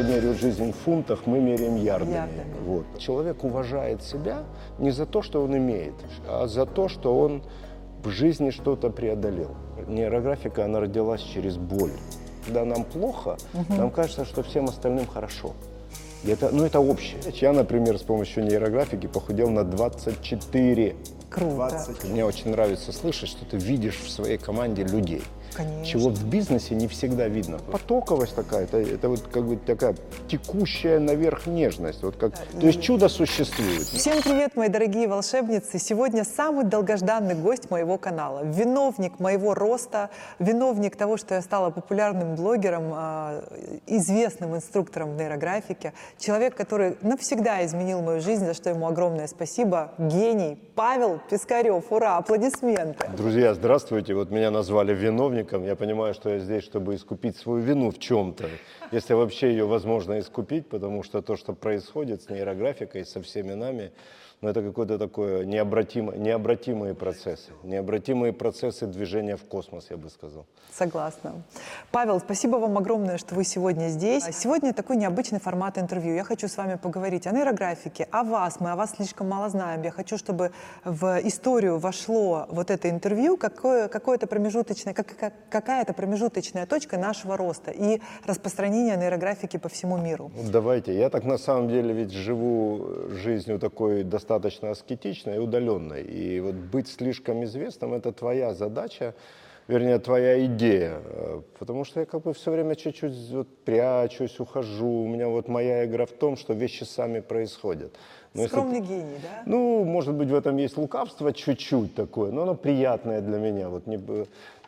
англосаксы меряют жизнь в фунтах, мы меряем ярдами. Ярдами. Вот. Человек уважает себя не за то, что он имеет, а за то, что он в жизни что-то преодолел. Нейрографика, она родилась через боль. Когда нам плохо, нам кажется, что всем остальным хорошо. И это, ну, это общее. Я, например, с помощью нейрографики похудел на 24. Круто. Мне очень нравится слышать, что ты видишь в своей команде людей. Конечно. Чего в бизнесе не всегда видно. Потоковость такая, это, это вот как бы такая текущая наверх нежность. Вот как, то есть чудо существует. Всем привет, мои дорогие волшебницы! Сегодня самый долгожданный гость моего канала, виновник моего роста, виновник того, что я стала популярным блогером, а, известным инструктором в нейрографике, человек, который навсегда изменил мою жизнь, за что ему огромное спасибо, гений Павел Пискарев. Ура, аплодисменты! Друзья, здравствуйте. Вот меня назвали виновником. Я понимаю, что я здесь, чтобы искупить свою вину в чем-то. Если вообще ее возможно искупить, потому что то, что происходит с нейрографикой, со всеми нами, ну, это какое-то такое необратимо, необратимые процессы. Необратимые процессы движения в космос, я бы сказал. Согласна. Павел, спасибо вам огромное, что вы сегодня здесь. Сегодня такой необычный формат интервью. Я хочу с вами поговорить о нейрографике, о вас. Мы о вас слишком мало знаем. Я хочу, чтобы в историю вошло вот это интервью, какое, какое-то промежуточное, как, как- какая-то промежуточная точка нашего роста и распространения нейрографики по всему миру. Давайте. Я так на самом деле ведь живу э, жизнью такой достаточно аскетичной и удаленной. И вот быть слишком известным – это твоя задача, вернее, твоя идея. Э, Потому что я как бы все время чуть-чуть вот прячусь, ухожу. У меня вот моя игра в том, что вещи сами происходят. Но если Скромный гений, да? ну, может быть, в этом есть лукавство чуть-чуть такое, но оно приятное для меня. Вот не,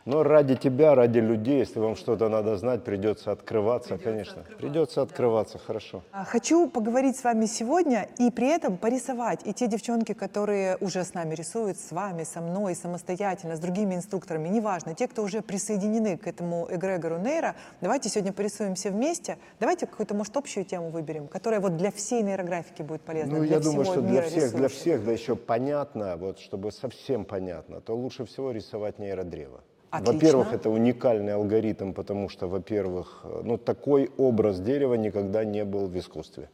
но ради тебя, ради людей, если вам что-то надо знать, придется открываться, конечно. придется открываться, хорошо. А, Хочу поговорить с вами сегодня и при этом порисовать. И те девчонки, которые уже с нами рисуют, с вами, со мной, самостоятельно, с другими инструкторами, неважно, те, кто уже присоединены к этому эгрегору нейро, давайте сегодня порисуем все вместе. Давайте какую-то, может, общую тему выберем, которая вот для всей нейрографики будет полезна. Ну, для я думаю, что для всех, для рисующих. всех, да еще понятно, вот чтобы совсем понятно, то лучше всего рисовать нейродрево. Во-первых, это уникальный алгоритм, потому что, во-первых, э, ну, такой образ дерева никогда не был в искусстве.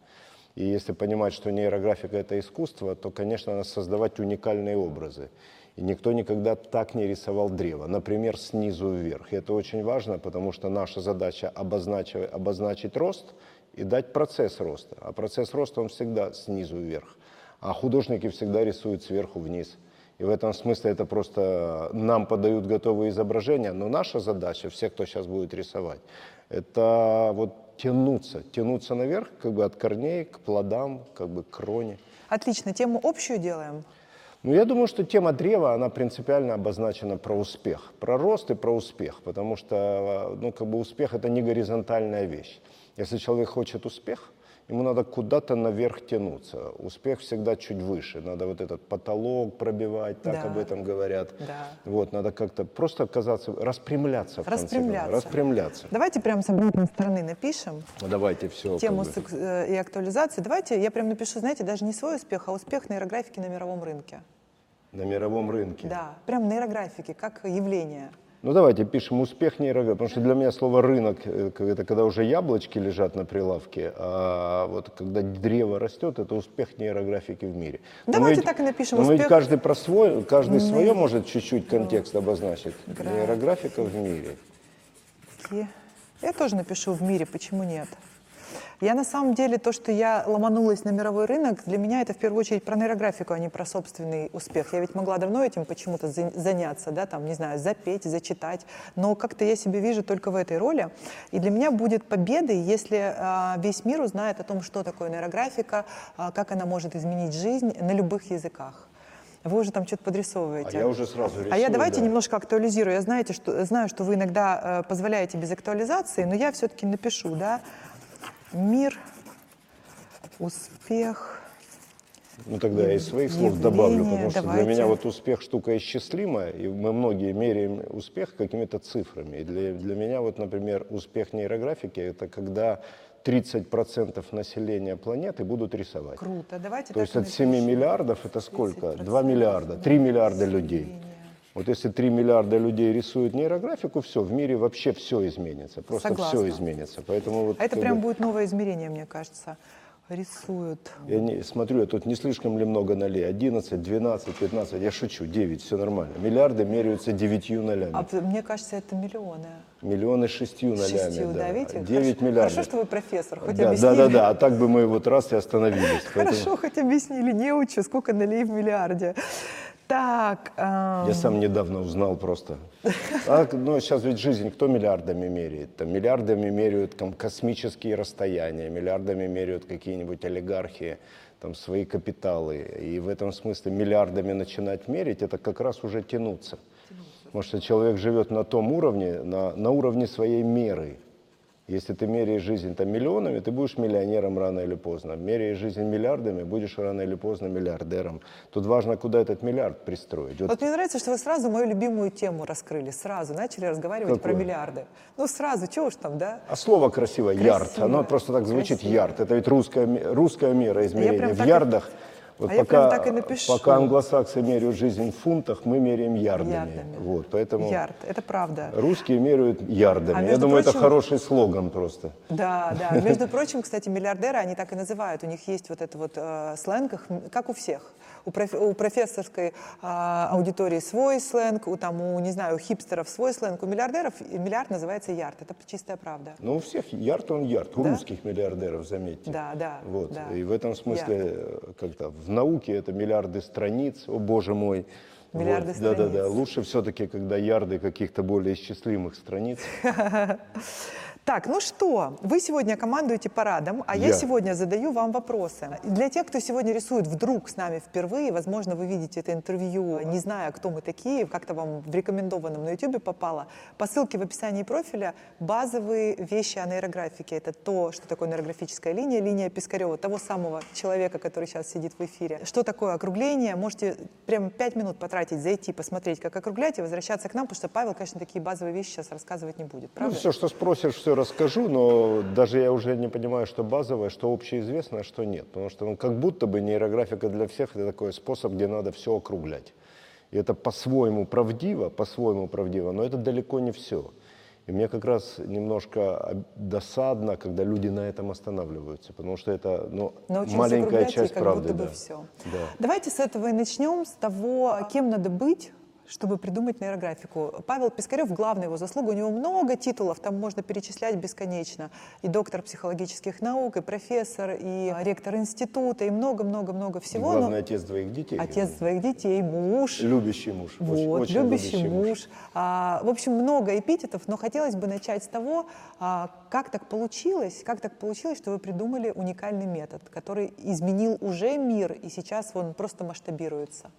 И если понимать, что нейрографика – это искусство, то, конечно, надо создавать уникальные образы. И никто никогда так не рисовал древо, например, снизу вверх. И это очень важно, потому что наша задача обозначить, обозначить рост и дать процесс роста. А процесс роста, он всегда снизу вверх. А художники всегда рисуют сверху вниз. И в этом смысле это просто нам подают готовые изображения, но наша задача, всех, кто сейчас будет рисовать, это вот тянуться, тянуться наверх, как бы от корней к плодам, как бы к кроне. Отлично, тему общую делаем. Ну, я думаю, что тема древа, она принципиально обозначена про успех, про рост и про успех, потому что, ну, как бы успех – это не горизонтальная вещь. Если человек хочет успех, ему надо куда-то наверх тянуться. Успех всегда чуть выше, надо вот этот потолок пробивать, так Да. об этом говорят. Да. Вот, надо как-то просто оказаться, распрямляться в конце концов. Распрямляться. Распрямляться. Давайте прямо с обратной стороны напишем. Ну, давайте все. тему секс- э, и актуализации. Давайте я прям напишу, знаете, даже не свой успех, а успех нейрографики на мировом рынке. на мировом рынке. Да, прям нейрографики, как явление. Ну давайте пишем успех нейрографики, потому что для меня слово рынок э, это когда уже яблочки лежат на прилавке, а вот когда древо растет, это успех нейрографики в мире. Давайте ведь- так и напишем, но мы ведь успех- каждый про свой, каждый свое может чуть-чуть контекст обозначить. Гра- Нейрографика в мире. Я тоже напишу в мире, почему нет. Я на самом деле, то, что я ломанулась на мировой рынок, для меня это в первую очередь про нейрографику, а не про собственный успех. Я ведь могла давно этим почему-то за- заняться, да, там, не знаю, запеть, зачитать, но как-то я себя вижу только в этой роли. И для меня будет победой, если а, весь мир узнает о том, что такое нейрографика, а, как она может изменить жизнь на любых языках. Вы уже там что-то подрисовываете. А я уже сразу А я рисую, давайте да. немножко актуализирую. Я знаете, что, знаю, что вы иногда э, позволяете без актуализации, но я все-таки напишу, да, мир, успех. Ну тогда я из своих слов добавлю, явление, потому что давайте. для меня вот успех штука исчислимая, и мы многие меряем успех какими-то цифрами. И для, для меня вот, например, успех нейрографики – это когда 30% населения планеты будут рисовать. Круто. Давайте То есть от 7 напишем. миллиардов это сколько? 30%. 2 миллиарда, 3 миллиарда людей. Вот если 3 миллиарда людей рисуют нейрографику, все, в мире вообще все изменится. Просто Согласна. все изменится. Поэтому вот А это прям бы, будет новое измерение, мне кажется. Рисуют. Я не, смотрю, я тут не слишком ли много нолей? 11, 12, 15, я шучу, 9, все нормально. Миллиарды меряются девятью нолями. А мне кажется, это миллионы. Миллионы шестью нолями. Шестью, да, видите? 9 Хорошо- миллиардов. Хорошо, что вы профессор, хоть да, объяснили. да, да, да, а так бы мы вот раз и остановились. Поэтому Хорошо, хоть объяснили, не учу, сколько нулей в миллиарде. Так, эм, Я сам недавно узнал просто. А, ну, сейчас ведь жизнь кто миллиардами меряет? Там, миллиардами меряют там, космические расстояния, миллиардами меряют какие-нибудь олигархи, там, свои капиталы. И в этом смысле миллиардами начинать мерить, это как раз уже тянуться. Потому что человек живет на том уровне, на, на уровне своей меры. Если ты меряешь жизнь там, миллионами, ты будешь миллионером рано или поздно. Меряешь жизнь миллиардами, будешь рано или поздно миллиардером. Тут важно, куда этот миллиард пристроить. Вот вот мне нравится, что вы сразу мою любимую тему раскрыли, сразу начали разговаривать про Какую? миллиарды. Ну сразу, чего уж там, да? А слово красивое, ярд, Красиво, оно просто так звучит красиво. ярд. Это ведь русская, русская мера измерения. В так и- ярдах, вот а я пока, прям так и напишу. пока англосаксы меряют жизнь в фунтах, мы меряем ярдами. Ярдами. Вот, поэтому Ярд, это правда. русские меряют ярдами. А Я думаю, это прочим- хороший слоган просто. Да, да. Между прочим, кстати, миллиардеры, они так и называют. У них есть вот это вот э, сленг, как у всех. У, проф- у профессорской а, аудитории свой сленг, у, там, у, не знаю, у хипстеров свой сленг. У миллиардеров миллиард называется ярд. Это чистая правда. Но у всех ярд он ярд, у Да? русских миллиардеров, заметьте. Да, да, Вот. да. И в этом смысле, э, как-то в науке это миллиарды страниц, о боже мой. Миллиарды Да, да, да. страниц. Лучше все-таки, когда ярды каких-то более исчислимых страниц. Так, ну что, вы сегодня командуете парадом, а я, Я. сегодня задаю вам вопросы. Для тех, кто сегодня рисует вдруг с нами впервые, возможно, вы видите это интервью, не зная, кто мы такие, как-то вам в рекомендованном на YouTube попало, по ссылке в описании профиля базовые вещи о нейрографике. Это то, что такое нейрографическая линия, линия Пискарева, того самого человека, который сейчас сидит в эфире. Что такое округление? Можете прям пять минут потратить, зайти, посмотреть, как округлять и возвращаться к нам, потому что Павел, конечно, такие базовые вещи сейчас рассказывать не будет. Ну, Правда? все, что спросишь, все расскажу, но даже я уже не понимаю, что базовое, что общеизвестное, а что нет. Потому что ну, как будто бы нейрографика для всех это такой способ, где надо все округлять. И это по-своему правдиво, по-своему правдиво, но это далеко не все. И мне как раз немножко досадно, когда люди на этом останавливаются, потому что это ну, маленькая часть как правды. будто бы да. все. Да. Давайте с этого и начнем, с того, кем надо быть, чтобы придумать нейрографику. Павел Пискарев, главная его заслуга, у него много титулов, там можно перечислять бесконечно. И доктор психологических наук, и профессор, и ректор института, и много-много-много всего. но Главный отец двоих детей. Отец своих детей, муж. Любящий муж. Вот, очень любящий муж. А, в общем, много эпитетов, но хотелось бы начать с того, а, как так получилось, как так получилось, что вы придумали уникальный метод, который изменил уже мир, и сейчас он просто масштабируется.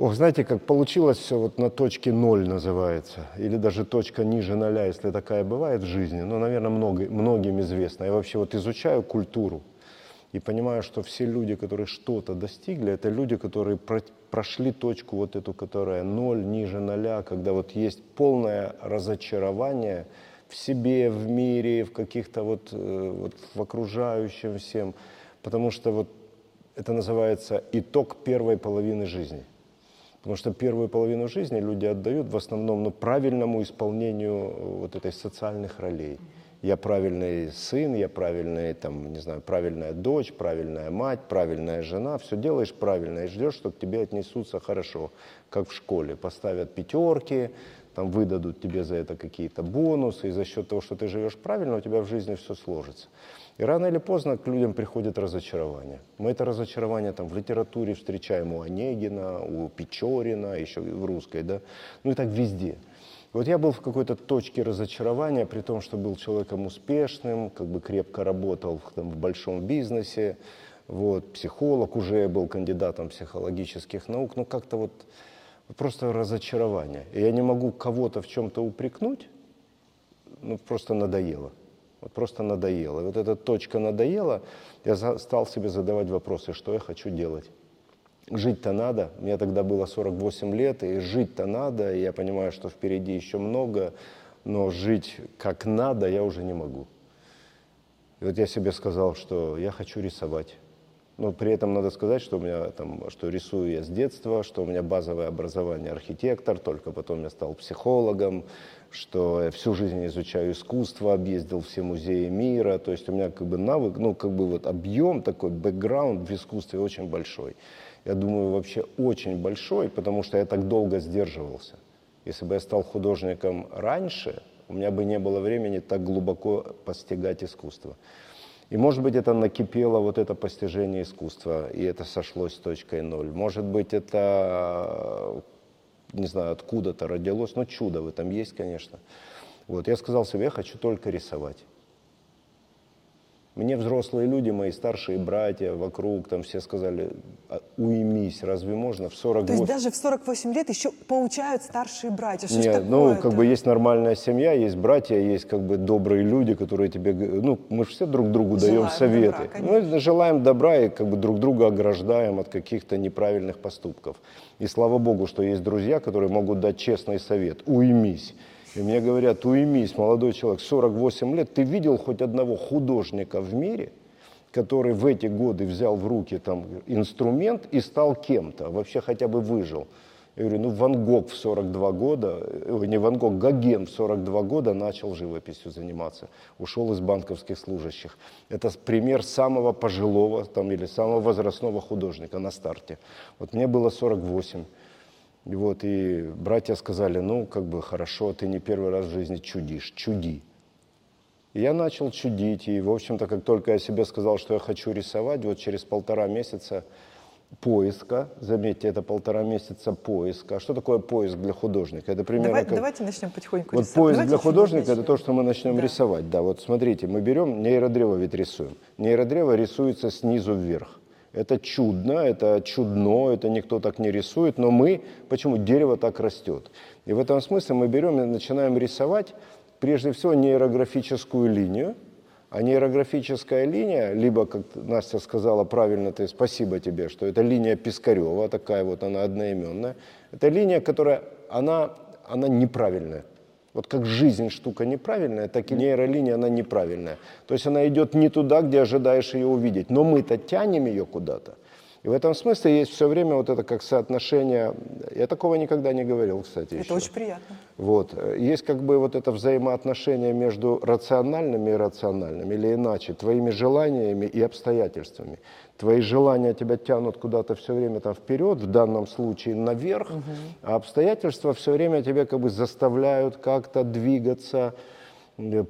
Ох, знаете, как получилось все вот на точке ноль называется, или даже точка ниже ноля, если такая бывает в жизни, ну, наверное, много, многим известно. Я вообще вот изучаю культуру и понимаю, что все люди, которые что-то достигли, это люди, которые про- прошли точку вот эту, которая ноль, ниже ноля, когда вот есть полное разочарование в себе, в мире, в каких-то вот, э, вот в окружающем всем, потому что вот это называется итог первой половины жизни. Потому что первую половину жизни люди отдают в основном ну, правильному исполнению э, вот этой социальных ролей. Я правильный сын, я правильный, там, не знаю, правильная дочь, правильная мать, правильная жена. Все делаешь правильно и ждешь, что к тебе отнесутся хорошо, как в школе. Поставят пятерки, там выдадут тебе за это какие-то бонусы, и за счет того, что ты живешь правильно, у тебя в жизни все сложится. И рано или поздно к людям приходит разочарование. Мы это разочарование там в литературе встречаем у Онегина, у Печорина, еще и в русской, да, ну и так везде. Вот я был в какой-то точке разочарования, при том, что был человеком успешным, как бы крепко работал там, в большом бизнесе, вот, психолог уже был кандидатом психологических наук, но как-то вот просто разочарование. И я не могу кого-то в чем-то упрекнуть, ну, просто надоело. Вот просто надоело. И вот эта точка надоела, я стал себе задавать вопросы, что я хочу делать. Жить-то надо. Мне тогда было 48 лет, и жить-то надо. И я понимаю, что впереди еще много, но жить как надо я уже не могу. И вот я себе сказал, что я хочу рисовать. Но при этом надо сказать, что у меня там, что рисую я с детства, что у меня базовое образование архитектор, только потом я стал психологом, что я всю жизнь изучаю искусство, объездил все музеи мира, то есть у меня как бы навык, ну как бы вот объем такой, бэкграунд в искусстве очень большой. Я думаю, вообще очень большой, потому что я так долго сдерживался. Если бы я стал художником раньше, у меня бы не было времени так глубоко постигать искусство. И, может быть, это накипело, вот это постижение искусства, и это сошлось с точкой ноль. Может быть, это, не знаю, откуда-то родилось, но чудо в этом есть, конечно. Вот, я сказал себе, я хочу только рисовать. Мне взрослые люди, мои старшие братья вокруг, там все сказали, «А, уймись, разве можно в 48... То есть даже в 48 лет еще получают старшие братья? Что Нет, ну, как бы есть нормальная семья, есть братья, есть как бы добрые люди, которые тебе... Ну, мы же все друг другу желаем даем советы. Добра, мы желаем добра и как бы друг друга ограждаем от каких-то неправильных поступков. И слава богу, что есть друзья, которые могут дать честный совет. Уймись. И мне говорят, уймись, молодой человек, 48 лет, ты видел хоть одного художника в мире, который в эти годы взял в руки там инструмент и стал кем-то, вообще хотя бы выжил. Я говорю, ну Ван Гог в 42 года, э, не Ван Гог, Гоген в 42 года начал живописью заниматься, ушел из банковских служащих. Это пример самого пожилого там, или самого возрастного художника на старте. Вот мне было 48. И вот, и братья сказали, ну, как бы хорошо, ты не первый раз в жизни чудишь, чуди. И я начал чудить, и, в общем-то, как только я себе сказал, что я хочу рисовать, вот через полтора месяца поиска, заметьте, это полтора месяца поиска. А что такое поиск для художника? Это примерно Давай, как... Давайте начнем потихоньку Вот рисовать. поиск давайте для художника – начнем. это то, что мы начнем да. рисовать. Да, вот смотрите, мы берем нейродрево ведь рисуем. Нейродрево рисуется снизу вверх. Это чудно, это чудно, это никто так не рисует, но мы, почему дерево так растет? И в этом смысле мы берем и начинаем рисовать прежде всего нейрографическую линию, а нейрографическая линия, либо, как Настя сказала правильно, ты спасибо тебе, что это линия Пискарева, такая вот она одноименная, это линия, которая, она, она неправильная. Вот как жизнь штука неправильная, так и нейролиния, она неправильная. То есть она идет не туда, где ожидаешь ее увидеть, но мы-то тянем ее куда-то. И в этом смысле есть все время вот это как соотношение, я такого никогда не говорил, кстати. Это еще. очень приятно. Вот. Есть как бы вот это взаимоотношение между рациональными и рациональными, или иначе, твоими желаниями и обстоятельствами. Твои желания тебя тянут куда-то все время там вперед, в данном случае наверх, угу. а обстоятельства все время тебя как бы заставляют как-то двигаться,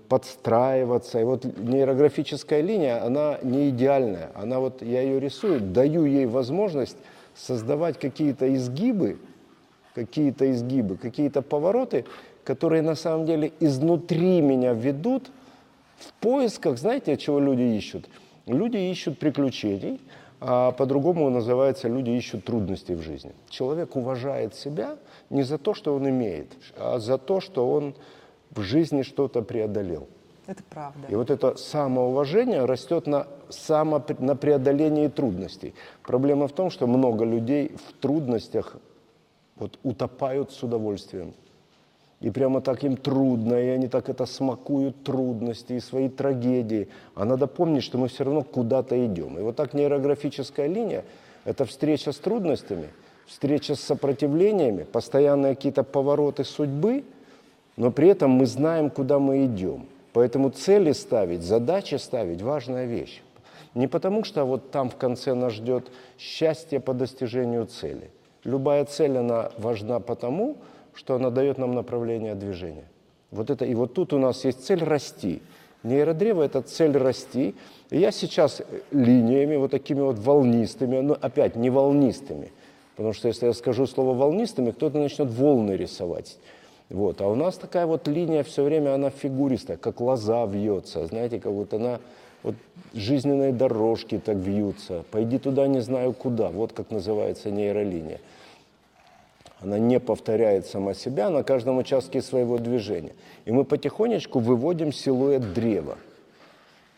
подстраиваться. И вот нейрографическая линия, она не идеальная. Она вот, я ее рисую, даю ей возможность создавать какие-то изгибы, какие-то изгибы, какие-то повороты, которые на самом деле изнутри меня ведут в поисках, знаете, чего люди ищут? Люди ищут приключений, а по-другому называется, люди ищут трудностей в жизни. Человек уважает себя не за то, что он имеет, а за то, что он в жизни что-то преодолел. Это правда. И вот это самоуважение растет на, само, на преодолении трудностей. Проблема в том, что много людей в трудностях вот, утопают с удовольствием. И прямо так им трудно, и они так это смакуют трудности и свои трагедии. А надо помнить, что мы все равно куда-то идем. И вот так нейрографическая линия – это встреча с трудностями, встреча с сопротивлениями, постоянные какие-то повороты судьбы – но при этом мы знаем, куда мы идем. Поэтому цели ставить, задачи ставить – важная вещь. Не потому, что вот там в конце нас ждет счастье по достижению цели. Любая цель, она важна потому, что она дает нам направление движения. Вот это, и вот тут у нас есть цель расти. Нейродрево – это цель расти. И я сейчас линиями, вот такими вот волнистыми, но опять не волнистыми, потому что если я скажу слово волнистыми, кто-то начнет волны рисовать. Вот. А у нас такая вот линия все время, она фигуристая, как лоза вьется, знаете, как вот она, вот жизненные дорожки так вьются, пойди туда не знаю куда, вот как называется нейролиния. Она не повторяет сама себя на каждом участке своего движения. И мы потихонечку выводим силуэт древа.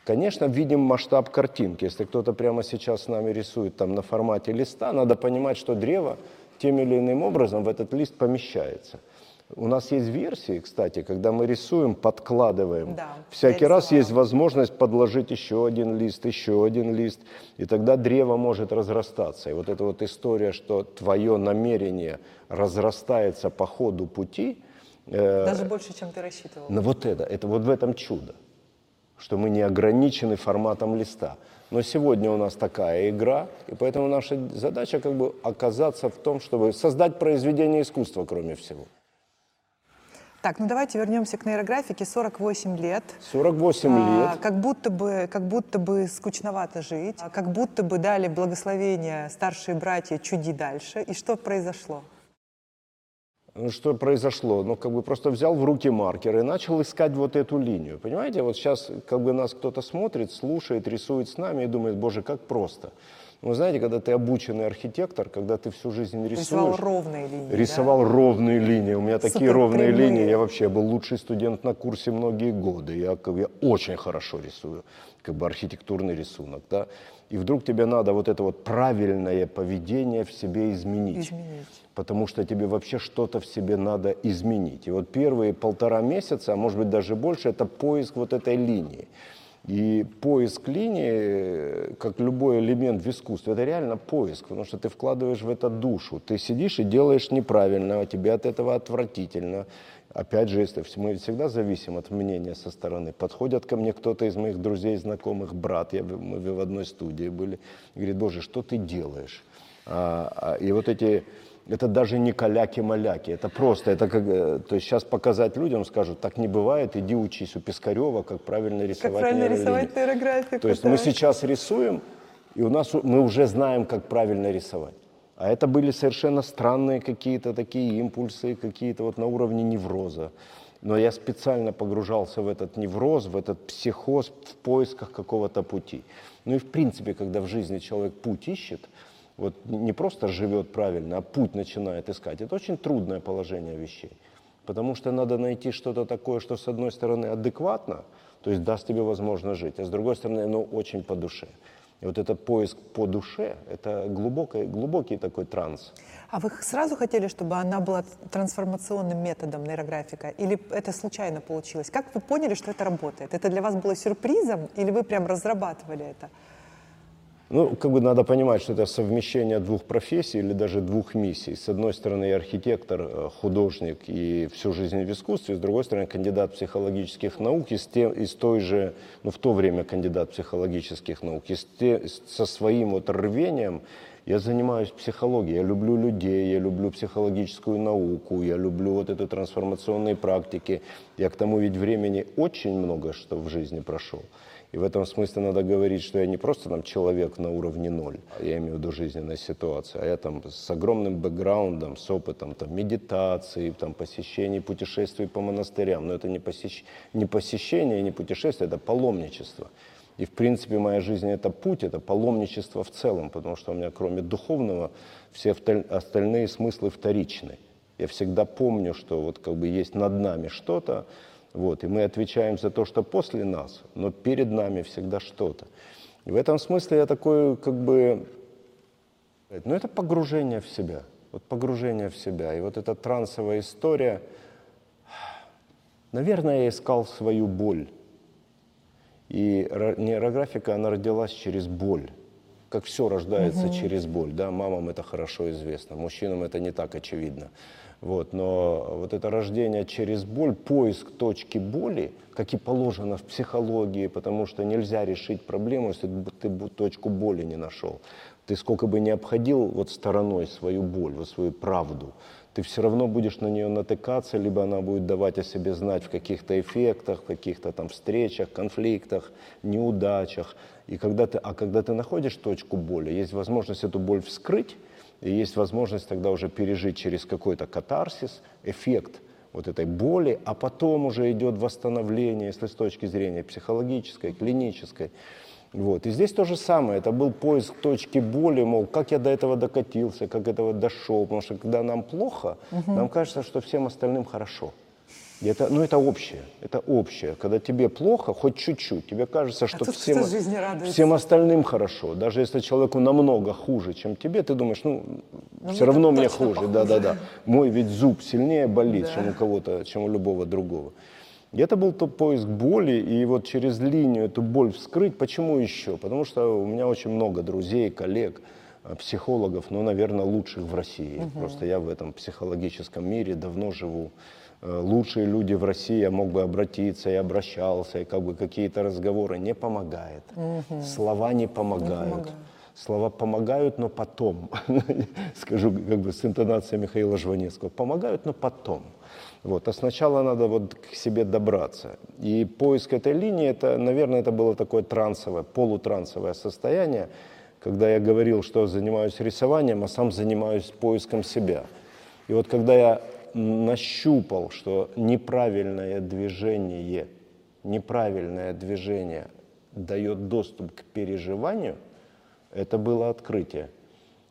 Конечно, видим масштаб картинки. Если кто-то прямо сейчас с нами рисует там на формате листа, надо понимать, что древо тем или иным образом в этот лист помещается – У нас есть версии, кстати, когда мы рисуем, подкладываем. Да, Всякий раз рисовала. есть возможность подложить еще один лист, еще один лист, и тогда древо может разрастаться. И вот эта вот история, что твое намерение разрастается по ходу пути, э, Даже больше, чем ты рассчитывал. но вот это, это вот в этом чудо, что мы не ограничены форматом листа. Но сегодня у нас такая игра, и поэтому наша задача как бы оказаться в том, чтобы создать произведение искусства, кроме всего. Так, ну давайте вернемся к нейрографике. 48 лет. 48 А, лет. Как будто бы, как будто бы скучновато жить, а как будто бы дали благословение старшие братья чуди дальше. И что произошло? Ну, что произошло? Ну, как бы просто взял в руки маркер и начал искать вот эту линию. Понимаете, вот сейчас как бы нас кто-то смотрит, слушает, рисует с нами и думает, боже, как просто. Ну, Вы знаете, когда ты обученный архитектор, когда ты всю жизнь рисуешь... Рисовал ровные линии. да? Рисовал ровные линии. У меня такие ровные прямые. линии. Я вообще был лучший студент на курсе многие годы. Я, я очень хорошо рисую, как бы архитектурный рисунок. Да? И вдруг тебе надо вот это вот правильное поведение в себе изменить. Изменить. Потому что тебе вообще что-то в себе надо изменить. И вот первые полтора месяца, а может быть даже больше, это поиск вот этой линии. И поиск линии, как любой элемент в искусстве, это реально поиск, потому что ты вкладываешь в это душу. Ты сидишь и делаешь неправильно, а тебе от этого отвратительно. Опять же, если мы всегда зависим от мнения со стороны. Подходят ко мне кто-то из моих друзей, знакомых, брат, я, мы в одной студии были, говорит, боже, что ты делаешь? А, а, и вот эти, это даже не каляки-маляки, это просто, это как, э, то есть сейчас показать людям, скажут, так не бывает, иди учись у Пискарева, как правильно рисовать Как правильно нейролинии». рисовать нейрографику. То есть да. мы сейчас рисуем, и у нас мы уже знаем, как правильно рисовать. А это были совершенно странные какие-то такие импульсы, какие-то вот на уровне невроза. Но я специально погружался в этот невроз, в этот психоз в поисках какого-то пути. Ну и в принципе, когда в жизни человек путь ищет, вот не просто живет правильно, а путь начинает искать, это очень трудное положение вещей. Потому что надо найти что-то такое, что с одной стороны адекватно, то есть даст тебе возможность жить, а с другой стороны оно очень по душе. И вот этот поиск по душе, это глубокий, глубокий такой транс. А вы сразу хотели, чтобы она была трансформационным методом нейрографика? Или это случайно получилось? Как вы поняли, что это работает? Это для вас было сюрпризом или вы прям разрабатывали это? Ну, как бы надо понимать, что это совмещение двух профессий или даже двух миссий. С одной стороны, я архитектор, э, художник и всю жизнь в искусстве, с другой стороны, кандидат психологических наук из, те- из той же, ну, в то время кандидат психологических наук, и с те- с- со своим вот рвением я занимаюсь психологией, я люблю людей, я люблю психологическую науку, я люблю вот это трансформационные практики. Я к тому ведь времени очень много что в жизни прошел. И в этом смысле надо говорить, что я не просто там человек на уровне ноль, я имею в виду жизненной ситуации, а я там с огромным бэкграундом, с опытом там, медитации, там, посещений, путешествий по монастырям. Но это не, посещ... не посещение, не путешествие, это паломничество. И в принципе моя жизнь это путь, это паломничество в целом, потому что у меня кроме духовного все остальные смыслы вторичны. Я всегда помню, что вот как бы есть над нами что-то, вот, и мы отвечаем за то, что после нас, но перед нами всегда что-то. И в этом смысле я такой, как бы, ну это погружение в себя, вот погружение в себя. И вот эта трансовая история, наверное, я искал свою боль. И ро- нейрографика, она родилась через боль. Как все рождается через боль. Да? Мамам это хорошо известно, мужчинам это не так очевидно. Вот, но вот это рождение через боль, поиск точки боли, как и положено в психологии, потому что нельзя решить проблему, если ты точку боли не нашел. Ты сколько бы ни обходил вот стороной свою боль, вот свою правду, ты все равно будешь на нее натыкаться, либо она будет давать о себе знать в каких-то эффектах, в каких-то там встречах, конфликтах, неудачах. И когда ты, а когда ты находишь точку боли, есть возможность эту боль вскрыть, и есть возможность тогда уже пережить через какой-то катарсис, эффект вот этой боли, а потом уже идет восстановление, если с точки зрения психологической, клинической. Вот. И здесь то же самое, это был поиск точки боли, мол, как я до этого докатился, как этого дошел, потому что когда нам плохо, нам кажется, что всем остальным хорошо. И это, ну, это общее, это общее. Когда тебе плохо, хоть чуть-чуть, тебе кажется, что тут всем, всем остальным хорошо. Даже если человеку намного хуже, чем тебе, ты думаешь, ну, Ну, все равно мне хуже. Да-да-да. Мой ведь зуб сильнее болит, Да. чем у кого-то, чем у любого другого. И это был тот поиск боли, и вот через линию эту боль вскрыть. Почему еще? Потому что у меня очень много друзей, коллег, э, психологов, ну, наверное, лучших в России. Просто я в этом психологическом мире давно живу. Э, Лучшие люди в России, я мог бы обратиться и обращался, и как бы какие-то разговоры не помогает. Слова не помогают. помогают. Слова помогают, но потом. Скажу как бы с интонацией Михаила Жванецкого. Помогают, но потом. Вот. А сначала надо вот к себе добраться. И поиск этой линии, это, наверное, это было такое трансовое, полутрансовое состояние, когда я говорил, что занимаюсь рисованием, а сам занимаюсь поиском себя. И вот когда я нащупал, что неправильное движение, неправильное движение дает доступ к переживанию, это было открытие.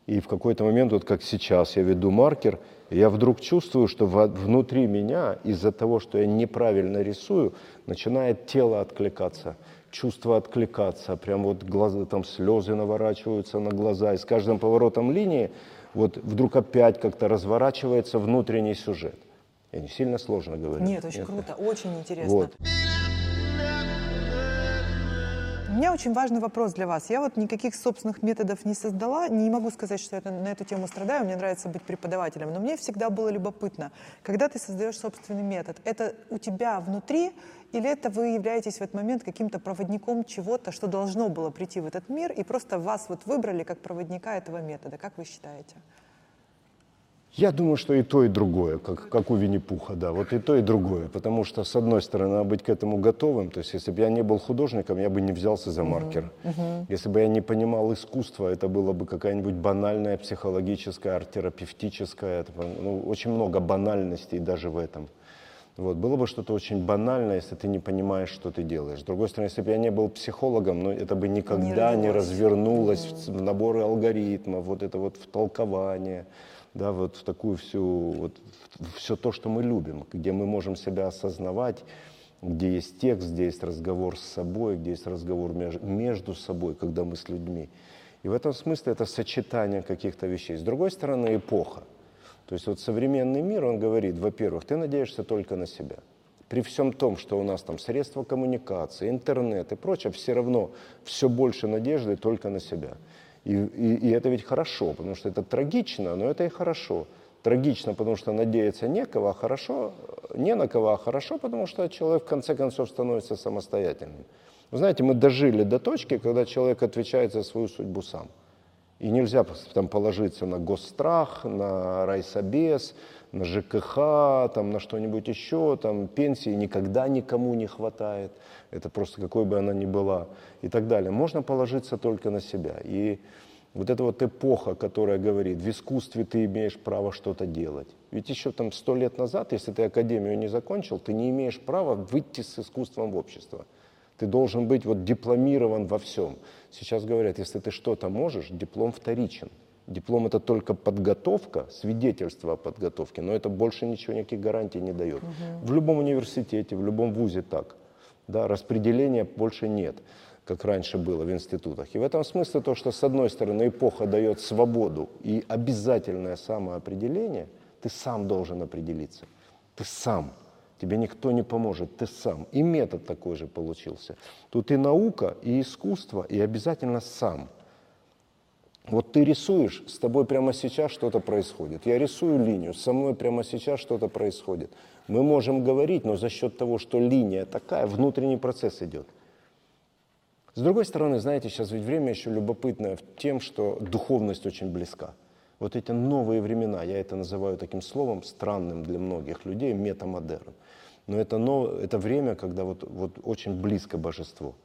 И в какой-то момент, вот как сейчас, я веду маркер, я вдруг чувствую, что внутри меня, из-за того, что я неправильно рисую, начинает тело откликаться, чувства откликаться, прям вот глаза, там слезы наворачиваются на глаза, и с каждым поворотом линии вот вдруг опять как-то разворачивается внутренний сюжет. Я не сильно сложно говорю. Нет, очень круто, очень интересно. Вот. У меня очень важный вопрос для вас. Я вот никаких собственных методов не создала, не могу сказать, что я на эту тему страдаю, мне нравится быть преподавателем, но мне всегда было любопытно, когда ты создаешь собственный метод, это у тебя внутри или это вы являетесь в этот момент каким-то проводником чего-то, что должно было прийти в этот мир, и просто вас вот выбрали как проводника этого метода? Как вы считаете? Я думаю, что и то, и другое, как, как у Винни-Пуха, да, вот и то, и другое, потому что, с одной стороны, надо быть к этому готовым, то есть, если бы я не был художником, я бы не взялся за маркер. Если бы я не понимал искусство, это было бы какая-нибудь банальная психологическая, арт-терапевтическая, это, ну, очень много банальностей даже в этом. Вот. Было бы что-то очень банальное, если ты не понимаешь, что ты делаешь. С другой стороны, если бы я не был психологом, ну, это бы никогда не, родилось. развернулось в в наборы алгоритмов, вот это вот втолкование, да, вот в такую всю, вот, все то, что мы любим, где мы можем себя осознавать, где есть текст, где есть разговор с собой, где есть разговор меж- между собой, когда мы с людьми. И в этом смысле это сочетание каких-то вещей. С другой стороны, эпоха. То есть вот современный мир, он говорит, во-первых, ты надеешься только на себя. При всем том, что у нас там средства коммуникации, интернет и прочее, все равно все больше надежды только на себя. И, и- и это ведь хорошо, потому что это трагично, но это и хорошо. Трагично, потому что надеяться некого, а хорошо, не на кого, а хорошо, потому что человек в конце концов становится самостоятельным. Вы знаете, мы дожили до точки, когда человек отвечает за свою судьбу сам. И нельзя там положиться на госстрах, на райсобес, на ЖКХ, там, на что-нибудь еще, там, пенсии никогда никому не хватает, это просто какой бы она ни была и так далее. Можно положиться только на себя. И вот эта вот эпоха, которая говорит, в искусстве ты имеешь право что-то делать. Ведь еще там сто лет назад, если ты академию не закончил, ты не имеешь права выйти с искусством в общество. Ты должен быть вот дипломирован во всем. Сейчас говорят, если ты что-то можешь, диплом вторичен. Диплом это только подготовка, свидетельство о подготовке, но это больше ничего, никаких гарантий не дает. В любом университете, в любом вузе так. Да, распределения больше нет, как раньше было в институтах. И в этом смысле то, что с одной стороны эпоха дает свободу и обязательное самоопределение, ты сам должен определиться. Ты сам. Тебе никто не поможет, ты сам. И метод такой же получился. Тут и наука, и искусство, и обязательно сам. Вот ты рисуешь, с тобой прямо сейчас что-то происходит. Я рисую линию, со мной прямо сейчас что-то происходит. Мы можем говорить, но за счет того, что линия такая, внутренний процесс идет. С другой стороны, знаете, сейчас ведь время еще любопытное в тем, что духовность очень близка. Вот эти новые времена, я это называю таким словом странным для многих людей, метамодерн. Но это, но, это время, когда вот, вот очень близко божество,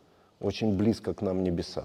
очень близко к нам небеса.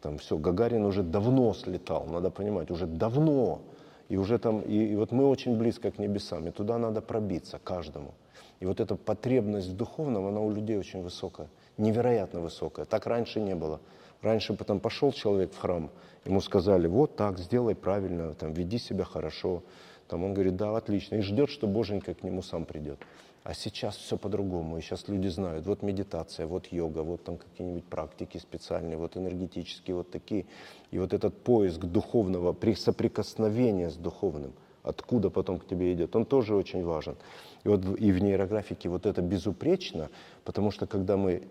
Там все, Гагарин уже давно слетал, надо понимать, уже давно. И уже там, и, и вот мы очень близко к небесам, и туда надо пробиться каждому. И вот эта потребность в духовном, она у людей очень высокая, невероятно высокая. Так раньше не было. Раньше потом пошел человек в храм, ему сказали, вот так, сделай правильно, там, веди себя хорошо, Там он говорит, да, отлично, и ждет, что Боженька к нему сам придет. А сейчас все по-другому, и сейчас люди знают, вот медитация, вот йога, вот там какие-нибудь практики специальные, вот энергетические, вот такие. И вот этот поиск духовного, при соприкосновения с духовным, откуда потом к тебе идет, он тоже очень важен. И вот и в нейрографике вот это безупречно, потому что когда мы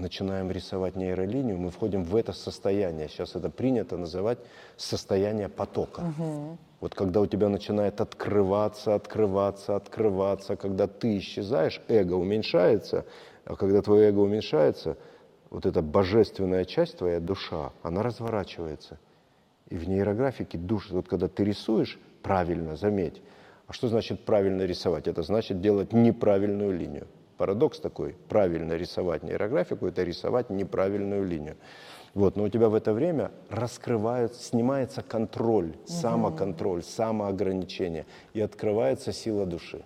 начинаем рисовать нейролинию, мы входим в это состояние. Сейчас это принято называть состояние потока. Угу. Вот когда у тебя начинает открываться, открываться, открываться, когда ты исчезаешь, эго уменьшается, а когда твое эго уменьшается, вот эта божественная часть, твоя душа, она разворачивается. И в нейрографике душа, вот когда ты рисуешь, правильно, заметь, а что значит правильно рисовать? Это значит делать неправильную линию. Парадокс такой, правильно рисовать нейрографику, это рисовать неправильную линию. Вот, но у тебя в это время раскрывается, снимается контроль, угу. самоконтроль, самоограничение, и открывается сила души.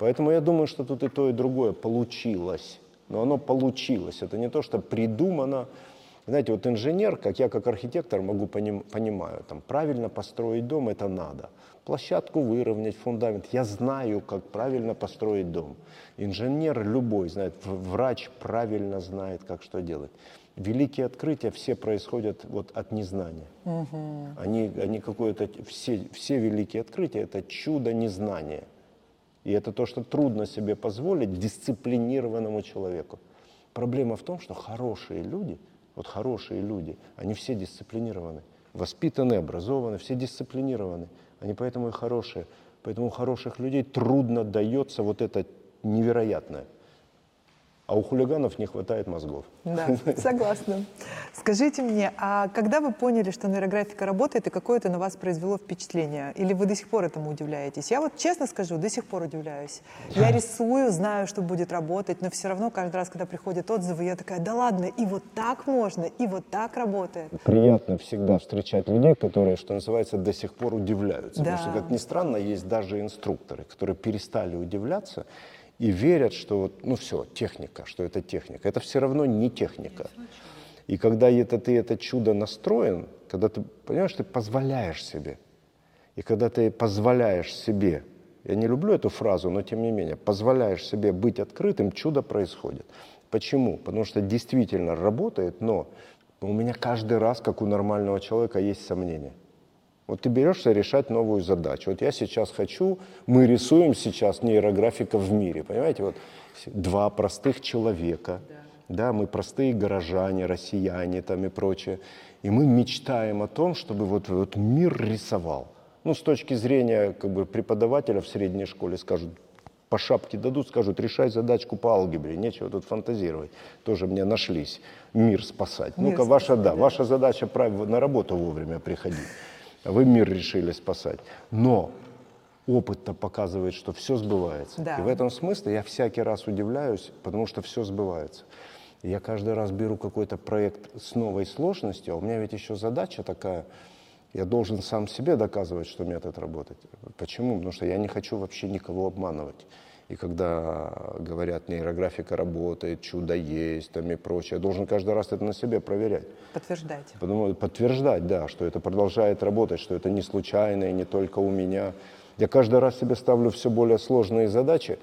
Поэтому я думаю, что тут и то, и другое получилось. Но оно получилось. Это не то, что придумано. Знаете, вот инженер, как я как архитектор могу поним, понимаю, там, правильно построить дом это надо площадку выровнять, фундамент. Я знаю, как правильно построить дом. Инженер любой знает, врач правильно знает, как что делать. Великие открытия все происходят вот от незнания. Угу. Они, они какое-то, все, все великие открытия это чудо незнания. И это то, что трудно себе позволить дисциплинированному человеку. Проблема в том, что хорошие люди, вот хорошие люди, они все дисциплинированы, воспитаны, образованы, все дисциплинированы. Они поэтому и хорошие. Поэтому у хороших людей трудно дается вот это невероятное. А у хулиганов не хватает мозгов. Да, согласна. Скажите мне, а когда вы поняли, что нейрографика работает, и какое это на вас произвело впечатление? Или вы до сих пор этому удивляетесь? Я вот честно скажу, до сих пор удивляюсь. Я рисую, знаю, что будет работать, но все равно каждый раз, когда приходят отзывы, я такая, да ладно, и вот так можно, и вот так работает. Приятно всегда встречать людей, которые, что называется, до сих пор удивляются. Да. Потому что, как ни странно, есть даже инструкторы, которые перестали удивляться, и верят, что ну все, техника, что это техника. Это все равно не техника. И когда это, ты это чудо настроен, когда ты, понимаешь, ты позволяешь себе. И когда ты позволяешь себе, я не люблю эту фразу, но тем не менее, позволяешь себе быть открытым, чудо происходит. Почему? Потому что действительно работает, но у меня каждый раз, как у нормального человека, есть сомнения. Вот ты берешься решать новую задачу. Вот я сейчас хочу, мы рисуем сейчас нейрографика в мире, понимаете, вот два простых человека, да, да мы простые горожане, россияне там и прочее, и мы мечтаем о том, чтобы вот, вот мир рисовал. Ну, с точки зрения как бы, преподавателя в средней школе скажут, по шапке дадут, скажут, решай задачку по алгебре, нечего тут фантазировать. Тоже мне нашлись мир спасать. Ну-ка, ваша, да, ваша задача на работу вовремя приходить вы мир решили спасать. Но опыт-то показывает, что все сбывается. Да. И в этом смысле я всякий раз удивляюсь, потому что все сбывается. Я каждый раз беру какой-то проект с новой сложностью, а у меня ведь еще задача такая, я должен сам себе доказывать, что метод работает. Почему? Потому что я не хочу вообще никого обманывать. И когда говорят, нейрографика работает, чудо есть там и прочее, я должен каждый раз это на себе проверять. Подтверждать. Потому, подтверждать, да, что это продолжает работать, что это не случайно и не только у меня. Я каждый раз себе ставлю все более сложные задачи,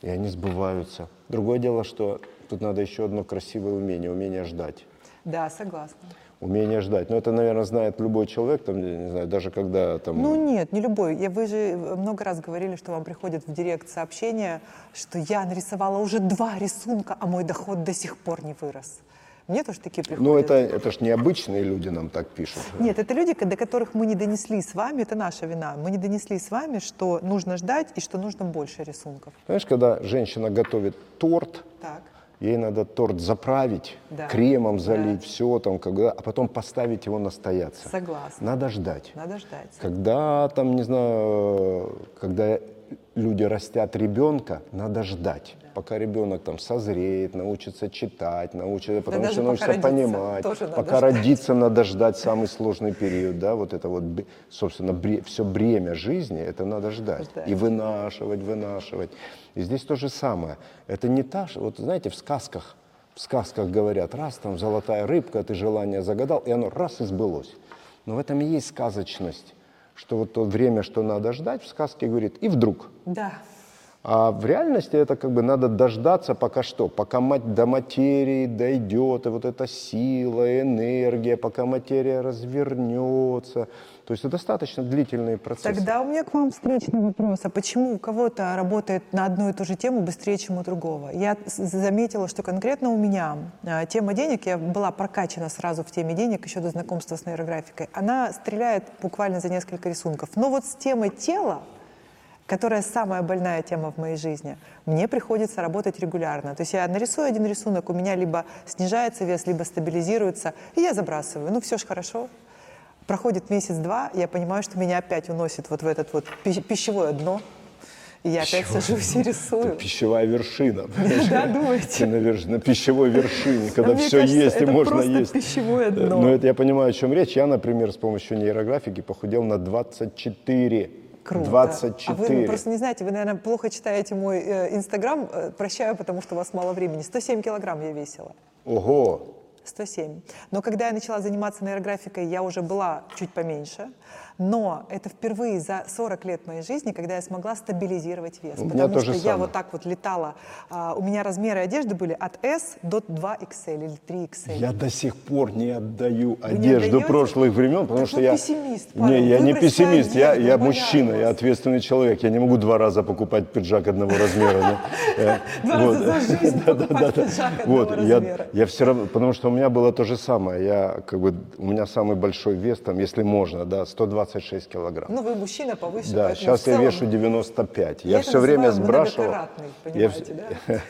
и они сбываются. Другое дело, что тут надо еще одно красивое умение, умение ждать. Да, согласна умение ждать. Но это, наверное, знает любой человек, там, не знаю, даже когда там... Ну нет, не любой. Я, вы же много раз говорили, что вам приходит в директ сообщение, что я нарисовала уже два рисунка, а мой доход до сих пор не вырос. Мне тоже такие приходят. Ну, это, это же необычные люди нам так пишут. Нет, это люди, до которых мы не донесли с вами, это наша вина. Мы не донесли с вами, что нужно ждать и что нужно больше рисунков. Знаешь, когда женщина готовит торт, так ей надо торт заправить, да. кремом залить, да. все там, когда, а потом поставить его настояться. Согласна. Надо ждать. Надо ждать. Когда там, не знаю, когда люди растят ребенка, надо ждать, да. Пока ребенок там созреет, научится читать, научится, потому да что научится родиться, понимать. Пока ждать. родиться, надо ждать самый сложный период, да, вот это вот, собственно, бре, все бремя жизни, это надо ждать. ждать. И вынашивать, вынашивать. И здесь то же самое. Это не та, вот знаете, в сказках, в сказках говорят, раз там золотая рыбка, ты желание загадал, и оно раз и сбылось. Но в этом и есть сказочность что вот то время, что надо ждать, в сказке говорит, и вдруг. Да. А в реальности это как бы надо дождаться пока что, пока мать до материи дойдет, и вот эта сила, энергия, пока материя развернется. То есть это достаточно длительные процессы. Тогда у меня к вам встречный вопрос. А почему у кого-то работает на одну и ту же тему быстрее, чем у другого? Я заметила, что конкретно у меня а, тема денег, я была прокачана сразу в теме денег еще до знакомства с нейрографикой, она стреляет буквально за несколько рисунков. Но вот с темой тела которая самая больная тема в моей жизни, мне приходится работать регулярно. То есть я нарисую один рисунок, у меня либо снижается вес, либо стабилизируется, и я забрасываю. Ну, все же хорошо. Проходит месяц-два, я понимаю, что меня опять уносит вот в этот вот пищевое дно, и я опять сажусь и рисую. Это пищевая вершина. Да, думаете? на, верш... на пищевой вершине, когда все кажется, есть и можно есть. пищевое дно. Но это я понимаю, о чем речь. Я, например, с помощью нейрографики похудел на 24 Круто. 24. А вы ну, просто не знаете, вы, наверное, плохо читаете мой э, Инстаграм. Э, прощаю, потому что у вас мало времени. 107 килограмм я весила. Ого! 107. Но когда я начала заниматься нейрографикой, я уже была чуть поменьше. Но это впервые за 40 лет моей жизни, когда я смогла стабилизировать вес. У потому что я вот так вот летала. А, у меня размеры одежды были от S до 2XL или 3XL. Я до сих пор не отдаю Вы одежду не прошлых времен, потому так что я... пессимист, Павел. Не, я не пессимист, я, я мужчина, я ответственный человек. Я не могу два раза покупать пиджак одного размера. Э, два раза за жизнь покупать. Я все равно, потому что у меня было то же самое. Я как бы, у меня самый большой вес, там, если можно, да, 120 26 килограмм. Ну, вы мужчина повыше. Да, сейчас целом... я вешу 95. Я, я все время сбрасывал... Я, да?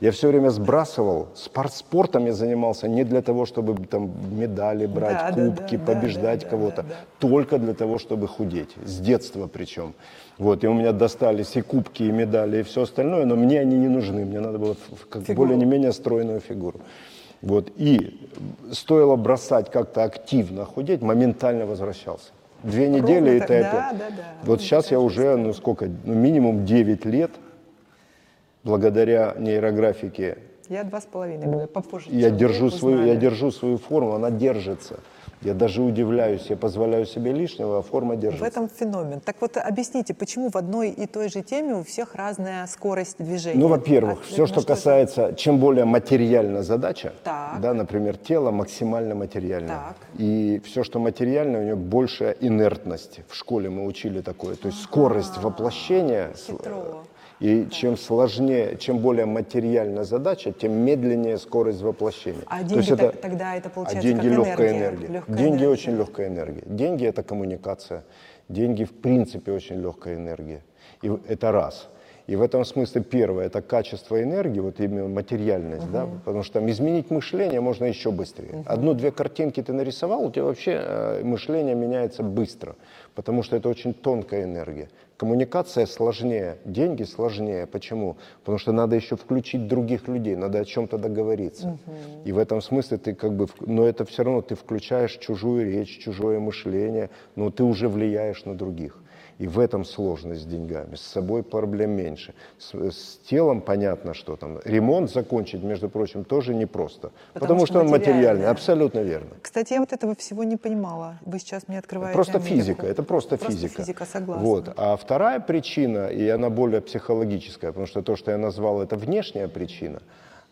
я все время сбрасывал. Спорт, спортом я занимался не для того, чтобы там медали брать, да, кубки, да, да, побеждать да, да, кого-то. Да, да. Только для того, чтобы худеть. С детства причем. Вот, и у меня достались и кубки, и медали, и все остальное, но мне они не нужны. Мне надо было как более-менее стройную фигуру. Вот, и стоило бросать как-то активно худеть, моментально возвращался. Две недели Ровно, это да, это. Да, да, вот сейчас я уже, ну сколько, ну, минимум 9 лет, благодаря нейрографике. Я два с половиной года, попозже. Я держу, свою, я держу свою форму, она держится. Я даже удивляюсь, я позволяю себе лишнего, а форма держится. В этом феномен. Так вот объясните, почему в одной и той же теме у всех разная скорость движения? Ну, во-первых, а, все, что, что касается, это? чем более материальна задача, так. да, например, тело максимально материальное. Так. И все, что материально, у него большая инертность. В школе мы учили такое. То есть скорость воплощения... Хитро и чем сложнее, чем более материальная задача, тем медленнее скорость воплощения. А деньги есть это, тогда это получается а деньги как легкая энергия. энергия. Легкая деньги энергия. очень легкая энергия. Деньги это коммуникация. Деньги в принципе очень легкая энергия. И это раз. И в этом смысле первое – это качество энергии, вот именно материальность, uh-huh. да, потому что там изменить мышление можно еще быстрее. Uh-huh. Одну-две картинки ты нарисовал, у тебя вообще э, мышление меняется быстро, потому что это очень тонкая энергия. Коммуникация сложнее, деньги сложнее. Почему? Потому что надо еще включить других людей, надо о чем-то договориться. Uh-huh. И в этом смысле ты как бы, но это все равно ты включаешь чужую речь, чужое мышление, но ты уже влияешь на других. И в этом сложность с деньгами. С собой проблем меньше. С, с телом понятно, что там. Ремонт закончить, между прочим, тоже непросто. Потому, потому что, что он материальный. Абсолютно верно. Кстати, я вот этого всего не понимала. Вы сейчас мне открываете Просто Америку. физика. Это просто, просто физика. физика, согласна. Вот. А вторая причина, и она более психологическая, потому что то, что я назвал, это внешняя причина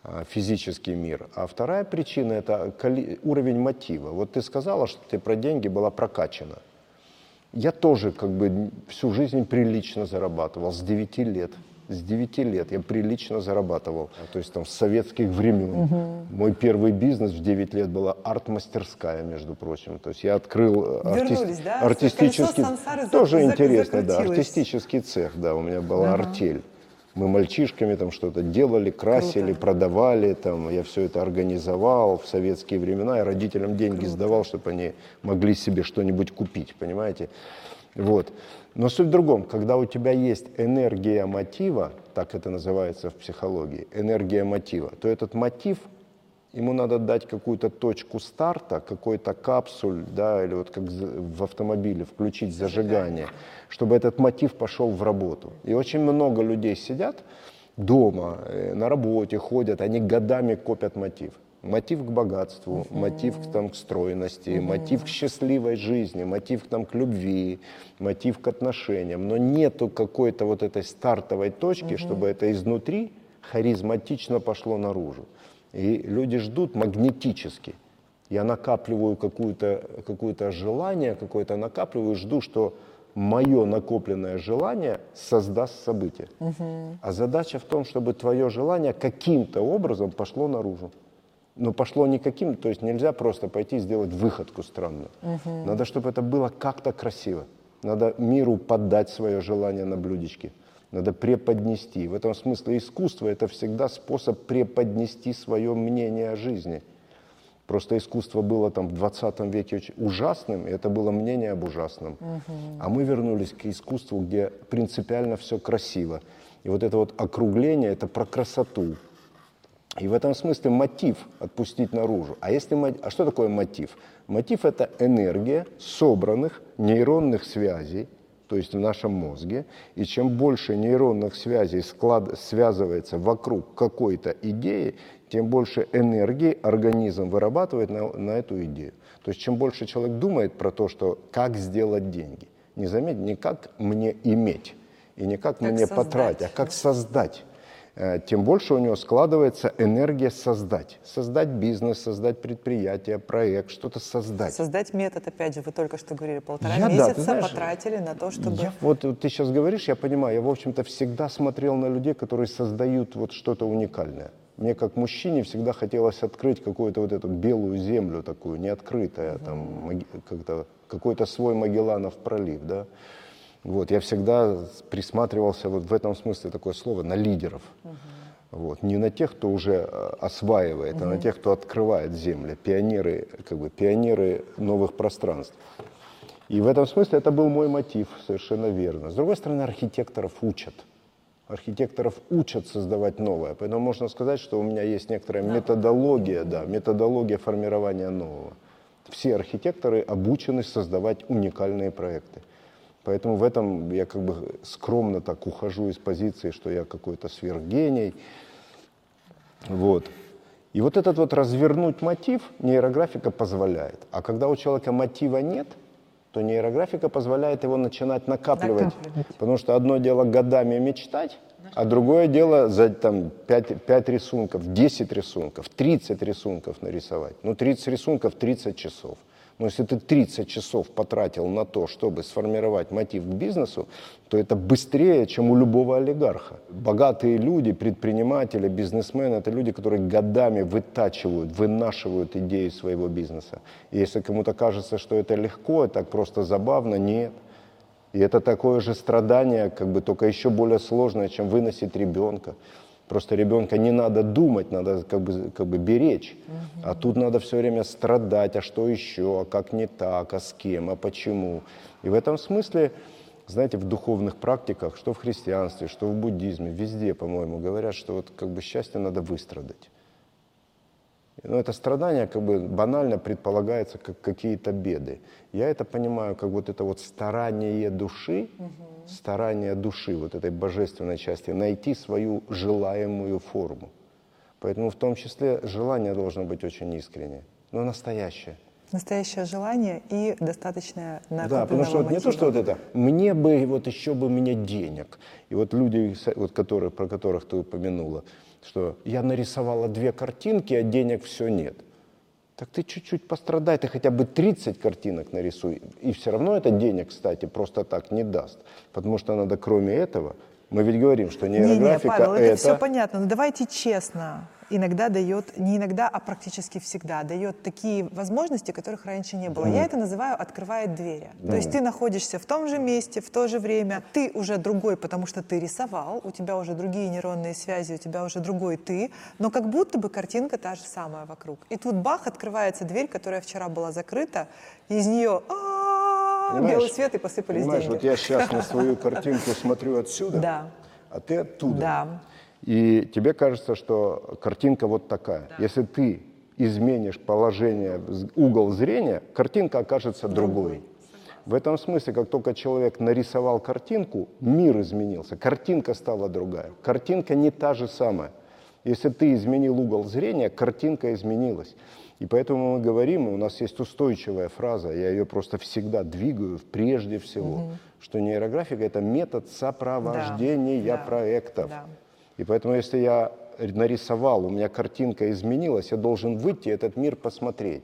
а, физический мир. А вторая причина – это уровень мотива. Вот ты сказала, что ты про деньги была прокачана. Я тоже как бы всю жизнь прилично зарабатывал, с 9 лет. С 9 лет я прилично зарабатывал. То есть там с советских времен. Угу. Мой первый бизнес в 9 лет была арт-мастерская, между прочим. То есть я открыл артист... да? артистический... Тоже интересно, да. Артистический цех, да, у меня была ага. артель. Мы мальчишками там что-то делали, красили, Круто. продавали, там, я все это организовал в советские времена, я родителям деньги Круто. сдавал, чтобы они могли себе что-нибудь купить, понимаете? Вот. Но суть в другом, когда у тебя есть энергия мотива, так это называется в психологии, энергия мотива, то этот мотив – ему надо дать какую-то точку старта, какой-то капсуль, да, или вот как в автомобиле включить зажигание, чтобы этот мотив пошел в работу. И очень много людей сидят дома, э, на работе ходят, они годами копят мотив. Мотив к богатству, мотив к, там, к стройности, мотив к счастливой жизни, мотив там, к любви, мотив к отношениям. Но нету какой-то вот этой стартовой точки, чтобы это изнутри харизматично пошло наружу. И люди ждут магнетически. Я накапливаю какое-то какое желание, какое-то накапливаю, жду, что мое накопленное желание создаст событие. Угу. А задача в том, чтобы твое желание каким-то образом пошло наружу. Но пошло никаким, то есть нельзя просто пойти и сделать выходку странную. Угу. Надо, чтобы это было как-то красиво. Надо миру поддать свое желание на блюдечке. Надо преподнести. В этом смысле искусство – это всегда способ преподнести свое мнение о жизни. Просто искусство было там в 20 веке очень ужасным, и это было мнение об ужасном. Угу. А мы вернулись к искусству, где принципиально все красиво. И вот это вот округление – это про красоту. И в этом смысле мотив отпустить наружу. А, если, а что такое мотив? Мотив – это энергия собранных нейронных связей, то есть в нашем мозге. И чем больше нейронных связей склад, связывается вокруг какой-то идеи, тем больше энергии организм вырабатывает на, на эту идею. То есть чем больше человек думает про то, что как сделать деньги, не заметь, не как мне иметь и не как, как мне создать. потратить, а как создать тем больше у него складывается энергия создать. Создать бизнес, создать предприятие, проект, что-то создать. Создать метод, опять же, вы только что говорили, полтора я, месяца да, знаешь, потратили на то, чтобы... Я, вот, вот ты сейчас говоришь, я понимаю, я, в общем-то, всегда смотрел на людей, которые создают вот что-то уникальное. Мне как мужчине всегда хотелось открыть какую-то вот эту белую землю такую, неоткрытая, mm-hmm. там, как-то, какой-то свой Магелланов пролив, да. Вот, я всегда присматривался вот в этом смысле такое слово на лидеров. Угу. Вот, не на тех, кто уже э, осваивает, угу. а на тех, кто открывает земли, пионеры, как бы пионеры новых пространств. И в этом смысле это был мой мотив, совершенно верно. С другой стороны, архитекторов учат. Архитекторов учат создавать новое. Поэтому можно сказать, что у меня есть некоторая методология, да, методология формирования нового. Все архитекторы обучены создавать уникальные проекты. Поэтому в этом я как бы скромно так ухожу из позиции, что я какой-то сверхгений. Вот. И вот этот вот развернуть мотив нейрографика позволяет. А когда у человека мотива нет, то нейрографика позволяет его начинать накапливать. накапливать. Потому что одно дело годами мечтать, а другое дело за там, 5, 5 рисунков, 10 рисунков, 30 рисунков нарисовать. Ну, 30 рисунков, 30 часов. Но если ты 30 часов потратил на то, чтобы сформировать мотив к бизнесу, то это быстрее, чем у любого олигарха. Богатые люди, предприниматели, бизнесмены – это люди, которые годами вытачивают, вынашивают идеи своего бизнеса. И если кому-то кажется, что это легко, так просто забавно, нет. И это такое же страдание, как бы только еще более сложное, чем выносить ребенка. Просто ребенка не надо думать, надо как бы, как бы беречь. Угу. А тут надо все время страдать, а что еще, а как не так, а с кем, а почему. И в этом смысле, знаете, в духовных практиках, что в христианстве, что в буддизме, везде, по-моему, говорят, что вот как бы счастье надо выстрадать. Но это страдание как бы банально предполагается как какие-то беды. Я это понимаю как вот это вот старание души, угу. Старание души, вот этой божественной части, найти свою желаемую форму. Поэтому в том числе желание должно быть очень искреннее, но настоящее. Настоящее желание и достаточное Да, потому что вот не то, что вот это, мне бы, вот еще бы мне денег. И вот люди, вот которые, про которых ты упомянула, что я нарисовала две картинки, а денег все нет. Так ты чуть-чуть пострадай, ты хотя бы 30 картинок нарисуй. И все равно это денег, кстати, просто так не даст. Потому что надо кроме этого, мы ведь говорим, что нейрографика не, не, Павел, это... это все понятно, но давайте честно иногда дает, не иногда, а практически всегда, дает такие возможности, которых раньше не было. Mm. Я это называю «открывает двери». Mm. То есть ты находишься в том же месте, в то же время, ты уже другой, потому что ты рисовал, у тебя уже другие нейронные связи, у тебя уже другой ты, но как будто бы картинка та же самая вокруг. И тут бах, открывается дверь, которая вчера была закрыта, и из нее белый свет и посыпались понимаешь, деньги. вот я сейчас на свою картинку смотрю отсюда, да. а ты оттуда. Да. И тебе кажется, что картинка вот такая. Да. Если ты изменишь положение, угол зрения, картинка окажется другой. В этом смысле, как только человек нарисовал картинку, мир изменился, картинка стала другая. Картинка не та же самая. Если ты изменил угол зрения, картинка изменилась. И поэтому мы говорим, у нас есть устойчивая фраза, я ее просто всегда двигаю прежде всего, угу. что нейрографика это метод сопровождения да, проектов. Да. И поэтому если я нарисовал, у меня картинка изменилась, я должен выйти этот мир посмотреть.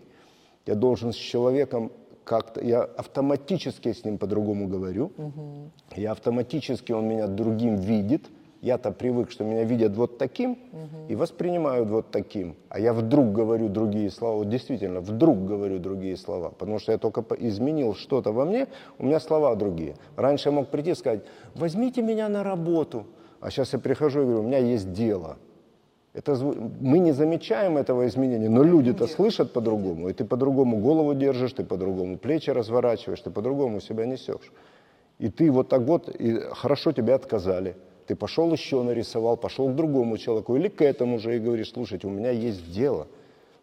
Я должен с человеком как-то, я автоматически с ним по-другому говорю, угу. я автоматически, он меня другим видит, я-то привык, что меня видят вот таким угу. и воспринимают вот таким, а я вдруг говорю другие слова, вот действительно, вдруг говорю другие слова, потому что я только изменил что-то во мне, у меня слова другие. Раньше я мог прийти и сказать, возьмите меня на работу, а сейчас я прихожу и говорю, у меня есть дело. Это, мы не замечаем этого изменения, но люди-то слышат по-другому, и ты по-другому голову держишь, ты по-другому плечи разворачиваешь, ты по-другому себя несешь. И ты вот так вот, и хорошо тебе отказали, ты пошел еще нарисовал, пошел к другому человеку или к этому же и говоришь, слушайте, у меня есть дело.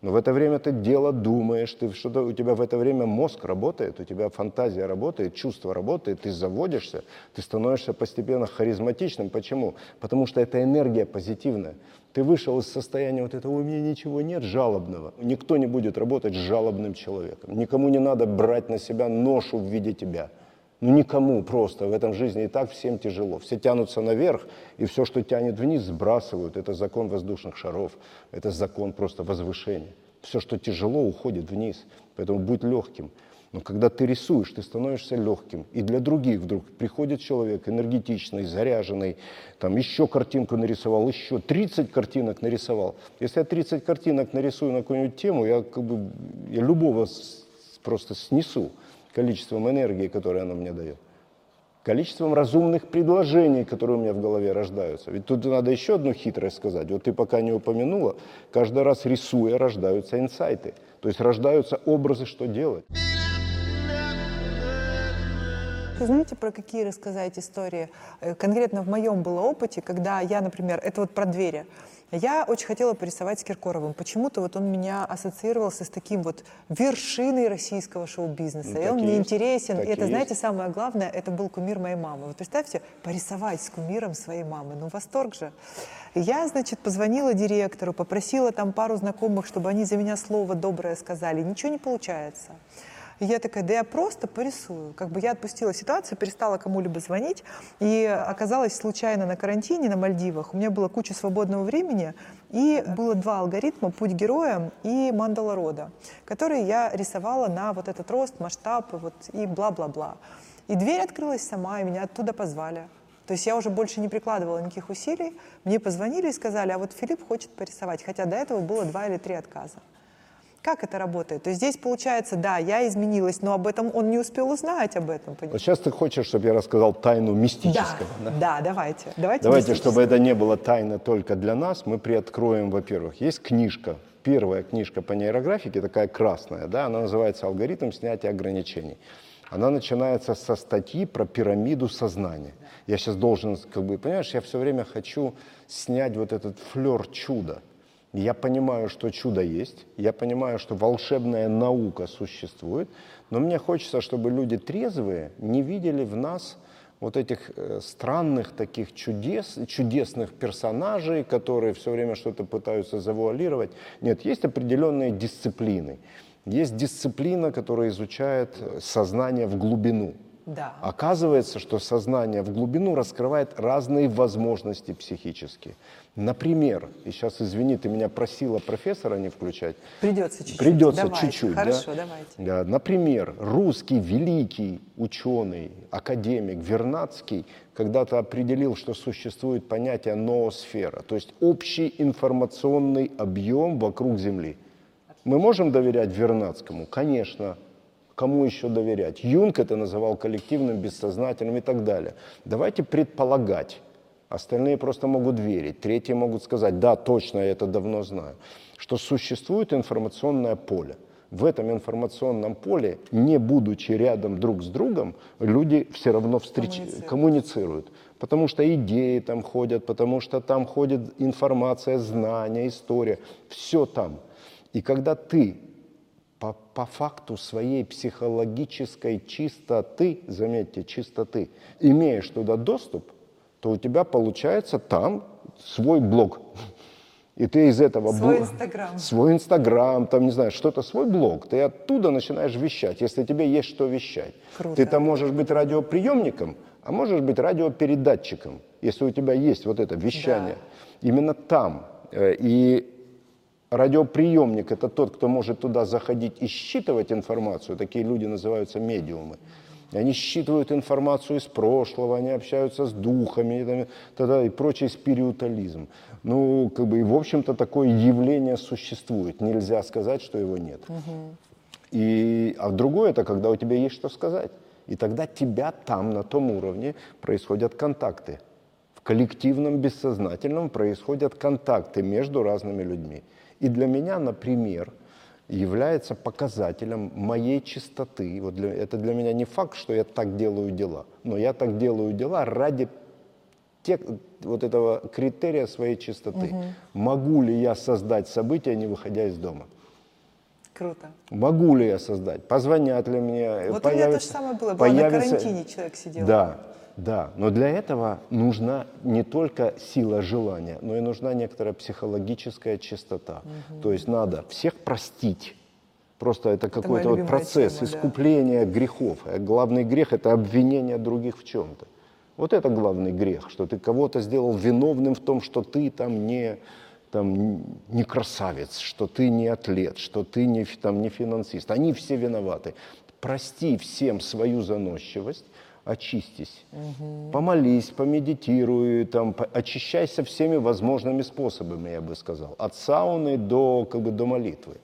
Но в это время ты дело думаешь, ты что-то, у тебя в это время мозг работает, у тебя фантазия работает, чувство работает, ты заводишься, ты становишься постепенно харизматичным. Почему? Потому что это энергия позитивная. Ты вышел из состояния вот этого, у меня ничего нет, жалобного. Никто не будет работать с жалобным человеком. Никому не надо брать на себя ношу в виде тебя. Ну никому просто в этом жизни и так всем тяжело. Все тянутся наверх, и все, что тянет вниз, сбрасывают. Это закон воздушных шаров, это закон просто возвышения. Все, что тяжело, уходит вниз. Поэтому будь легким. Но когда ты рисуешь, ты становишься легким. И для других вдруг приходит человек энергетичный, заряженный, там еще картинку нарисовал, еще 30 картинок нарисовал. Если я 30 картинок нарисую на какую-нибудь тему, я, как бы, я любого просто снесу количеством энергии, которую она мне дает, количеством разумных предложений, которые у меня в голове рождаются. Ведь тут надо еще одну хитрость сказать. Вот ты пока не упомянула, каждый раз рисуя рождаются инсайты. То есть рождаются образы, что делать. Знаете, про какие рассказать истории? Э, конкретно в моем было опыте, когда я, например, это вот про двери. Я очень хотела порисовать с Киркоровым. Почему-то вот он меня ассоциировался с таким вот вершиной российского шоу-бизнеса. Ну, и он мне интересен. И это, есть. знаете, самое главное, это был кумир моей мамы. Вот представьте, порисовать с кумиром своей мамы. Ну, восторг же. Я, значит, позвонила директору, попросила там пару знакомых, чтобы они за меня слово доброе сказали. Ничего не получается. И я такая, да я просто порисую. Как бы я отпустила ситуацию, перестала кому-либо звонить, и оказалась случайно на карантине на Мальдивах. У меня была куча свободного времени, и было два алгоритма «Путь героя» и «Мандала рода», которые я рисовала на вот этот рост, масштаб и, вот, и бла-бла-бла. И дверь открылась сама, и меня оттуда позвали. То есть я уже больше не прикладывала никаких усилий. Мне позвонили и сказали, а вот Филипп хочет порисовать. Хотя до этого было два или три отказа. Как это работает? То есть здесь получается, да, я изменилась, но об этом он не успел узнать об этом. Вот сейчас ты хочешь, чтобы я рассказал тайну мистического. Да, да? да давайте. Давайте, давайте чтобы это не было тайна только для нас, мы приоткроем, во-первых, есть книжка, первая книжка по нейрографике, такая красная, да, она называется «Алгоритм снятия ограничений». Она начинается со статьи про пирамиду сознания. Я сейчас должен, как бы, понимаешь, я все время хочу снять вот этот флер чуда – я понимаю, что чудо есть, я понимаю, что волшебная наука существует, но мне хочется, чтобы люди трезвые не видели в нас вот этих э, странных таких чудес, чудесных персонажей, которые все время что-то пытаются завуалировать. Нет, есть определенные дисциплины. Есть дисциплина, которая изучает сознание в глубину. Да. Оказывается, что сознание в глубину раскрывает разные возможности психические. Например, и сейчас, извини, ты меня просила профессора не включать. Придется чуть-чуть. Придется давайте. чуть-чуть. Хорошо, да? давайте. Да. Например, русский великий ученый, академик Вернадский когда-то определил, что существует понятие ноосфера, то есть общий информационный объем вокруг Земли. Мы можем доверять Вернадскому? Конечно. Кому еще доверять? Юнг это называл коллективным, бессознательным и так далее. Давайте предполагать. Остальные просто могут верить. Третьи могут сказать, да, точно, я это давно знаю. Что существует информационное поле. В этом информационном поле, не будучи рядом друг с другом, люди все равно встреч... коммуницируют. коммуницируют. Потому что идеи там ходят, потому что там ходит информация, знания, история. Все там. И когда ты по, по факту своей психологической чистоты, заметьте, чистоты, имеешь туда доступ, то у тебя получается там свой блог. И ты из этого... Свой Инстаграм. Свой Инстаграм, там, не знаю, что-то, свой блог. Ты оттуда начинаешь вещать, если тебе есть что вещать. Круто. Ты там можешь быть радиоприемником, а можешь быть радиопередатчиком, если у тебя есть вот это вещание. Да. Именно там. Э, и радиоприемник – это тот, кто может туда заходить и считывать информацию. Такие люди называются медиумы. Они считывают информацию из прошлого, они общаются с духами и, там, тогда, и прочий спиритуализм. Ну, как бы, и, в общем-то, такое явление существует. Нельзя сказать, что его нет. Угу. И, а другое – это когда у тебя есть что сказать. И тогда тебя там, на том уровне, происходят контакты. В коллективном бессознательном происходят контакты между разными людьми. И для меня, например, является показателем моей чистоты. Вот для, это для меня не факт, что я так делаю дела, но я так делаю дела ради тех, вот этого критерия своей чистоты. Угу. Могу ли я создать события, не выходя из дома? Круто. Могу ли я создать? Позвонят ли мне? Вот появится, у меня то же самое было. Было появится... на карантине человек сидел. Да, да. Но для этого нужна не только сила желания, но и нужна некоторая психологическая чистота. Угу. То есть надо всех простить. Просто это какой-то вот процесс тема, искупления да. грехов. А главный грех – это обвинение других в чем-то. Вот это главный грех, что ты кого-то сделал виновным в том, что ты там не, там, не красавец, что ты не атлет, что ты не, там, не финансист. Они все виноваты. Прости всем свою заносчивость, очистись. Угу. Помолись, помедитируй, там, по, очищайся всеми возможными способами, я бы сказал. От сауны до, как бы, до молитвы.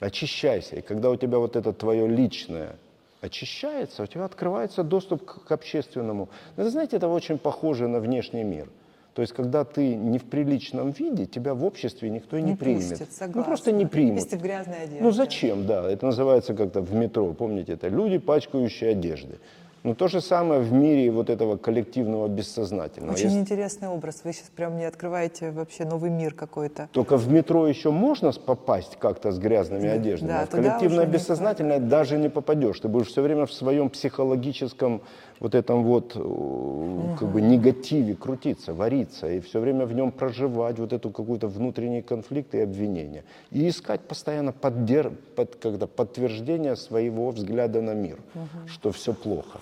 Очищайся. И когда у тебя вот это твое личное очищается, у тебя открывается доступ к, к общественному. Но, вы знаете, это очень похоже на внешний мир. То есть, когда ты не в приличном виде, тебя в обществе никто не, не примет. Пустит, согласна. Ну, просто не примет. Если в грязной одежде. Ну, зачем, да. Это называется как-то в метро, помните, это люди, пачкающие одежды. Ну, то же самое в мире вот этого коллективного бессознательного. Очень Есть... интересный образ. Вы сейчас прям мне открываете вообще новый мир какой-то. Только в метро еще можно попасть как-то с грязными одеждами, да, а в коллективное бессознательное не... даже не попадешь. Ты будешь все время в своем психологическом вот этом вот угу. как бы негативе крутиться, вариться, и все время в нем проживать вот эту какую-то внутренний конфликт и обвинение. И искать постоянно поддер... под, когда подтверждение своего взгляда на мир, угу. что все плохо.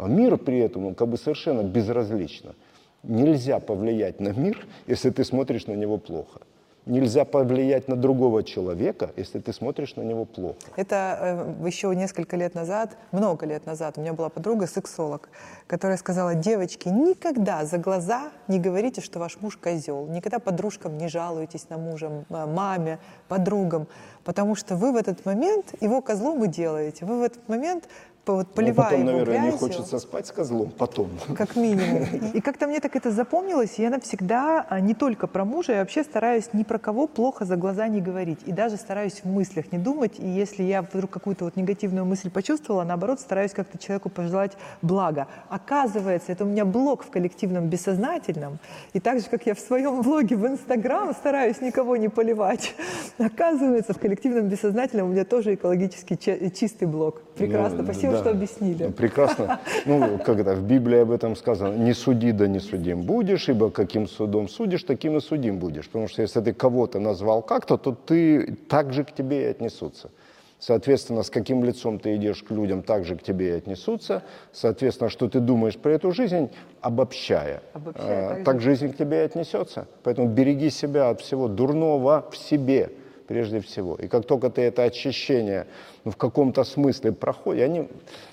А мир при этом как бы совершенно безразлично. Нельзя повлиять на мир, если ты смотришь на него плохо. Нельзя повлиять на другого человека, если ты смотришь на него плохо. Это э, еще несколько лет назад, много лет назад, у меня была подруга, сексолог, которая сказала, девочки, никогда за глаза не говорите, что ваш муж козел. Никогда подружкам не жалуйтесь на мужа, маме, подругам, потому что вы в этот момент его козлом и делаете. Вы в этот момент вот поливаю ну, потом, его наверное, грязью. не хочется спать с козлом потом. Как минимум. И как-то мне так это запомнилось, и я навсегда а, не только про мужа, я вообще стараюсь ни про кого плохо за глаза не говорить. И даже стараюсь в мыслях не думать. И если я вдруг какую-то вот негативную мысль почувствовала, наоборот, стараюсь как-то человеку пожелать блага. Оказывается, это у меня блог в коллективном бессознательном. И так же, как я в своем блоге в Инстаграм стараюсь никого не поливать, оказывается, в коллективном бессознательном у меня тоже экологически чистый блог. Прекрасно. Ну, Спасибо, да. что объяснили. Прекрасно. Ну, когда в Библии об этом сказано, не суди, да не судим будешь, ибо каким судом судишь, таким и судим будешь. Потому что если ты кого-то назвал как-то, то ты так же к тебе и отнесутся. Соответственно, с каким лицом ты идешь к людям, так же к тебе и отнесутся. Соответственно, что ты думаешь про эту жизнь, обобщая, обобщая а, так жизнь к тебе и отнесется. Поэтому береги себя от всего дурного в себе прежде всего. И как только ты это очищение ну, в каком-то смысле проходишь, они,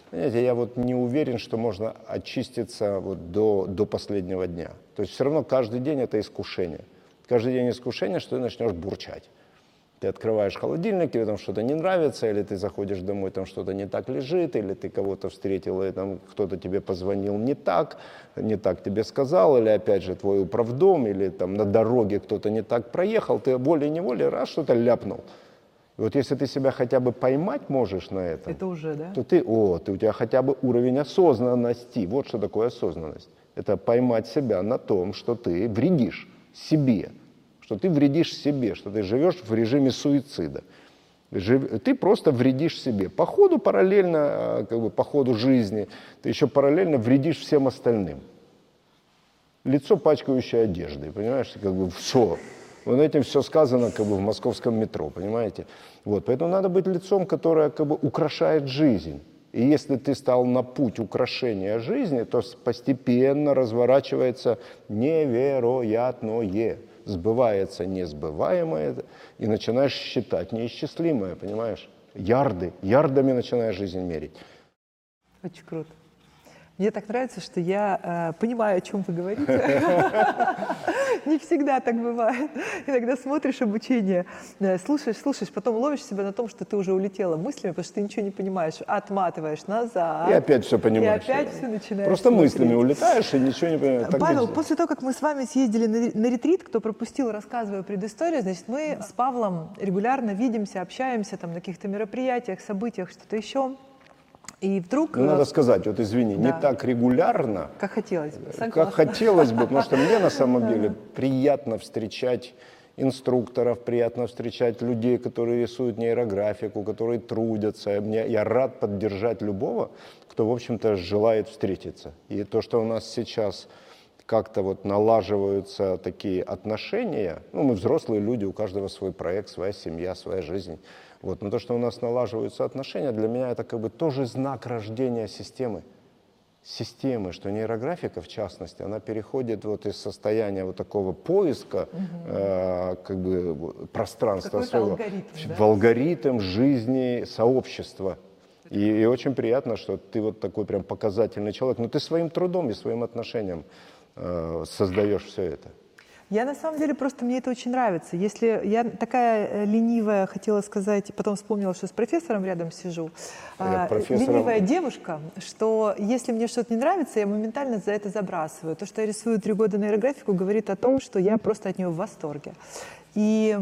понимаете, я вот не уверен, что можно очиститься вот до, до последнего дня. То есть все равно каждый день это искушение. Каждый день искушение, что ты начнешь бурчать. Ты открываешь холодильник, тебе там что-то не нравится, или ты заходишь домой, там что-то не так лежит, или ты кого-то встретил, и там кто-то тебе позвонил не так, не так тебе сказал, или опять же твой управдом, или там на дороге кто-то не так проехал, ты волей-неволей раз что-то ляпнул. И вот если ты себя хотя бы поймать можешь на этом, это уже, да? то ты, о, ты, у тебя хотя бы уровень осознанности. Вот что такое осознанность. Это поймать себя на том, что ты вредишь себе что ты вредишь себе, что ты живешь в режиме суицида. Ты просто вредишь себе. По ходу параллельно, а, как бы по ходу жизни, ты еще параллельно вредишь всем остальным. Лицо, пачкающее одеждой, понимаешь, как бы все. Вот этим все сказано как бы в московском метро, понимаете? Вот, поэтому надо быть лицом, которое как бы украшает жизнь. И если ты стал на путь украшения жизни, то постепенно разворачивается невероятное, сбывается несбываемое, и начинаешь считать неисчислимое, понимаешь? Ярды, ярдами начинаешь жизнь мерить. Очень круто. Мне так нравится, что я э, понимаю, о чем вы говорите. Не всегда так бывает. Иногда смотришь обучение, э, слушаешь, слушаешь, потом ловишь себя на том, что ты уже улетела мыслями, потому что ты ничего не понимаешь, отматываешь назад. И опять все понимаешь. И опять все начинаешь Просто мыслями улетаешь и ничего не понимаешь. Павел, после того, как мы с вами съездили на ретрит, кто пропустил, рассказываю предысторию, значит, мы с Павлом регулярно видимся, общаемся там на каких-то мероприятиях, событиях, что-то еще. И вдруг, Ну, надо сказать, вот извини, не Да. так регулярно, как хотелось бы, как согласна. хотелось бы, потому что мне на самом деле приятно встречать инструкторов, приятно встречать людей, которые рисуют нейрографику, которые трудятся. Мне, я рад поддержать любого, кто, в общем-то, желает встретиться. И то, что у нас сейчас как-то вот налаживаются такие отношения, ну, мы взрослые люди, у каждого свой проект, своя семья, своя жизнь. Вот. Но то, что у нас налаживаются отношения, для меня это как бы тоже знак рождения системы системы, что нейрографика, в частности, она переходит вот из состояния вот такого поиска э, как бы пространства своего алгоритм, да? в алгоритм жизни сообщества. И, и очень приятно, что ты вот такой прям показательный человек, но ты своим трудом и своим отношением э, создаешь все это. Я на самом деле просто мне это очень нравится. Если я такая э, ленивая, хотела сказать, потом вспомнила, что с профессором рядом сижу, Я а, профессором- ленивая девушка, что если мне что-то не нравится, я моментально за это забрасываю. То, что я рисую три года нейрографику, говорит о том, что я просто от нее в восторге. И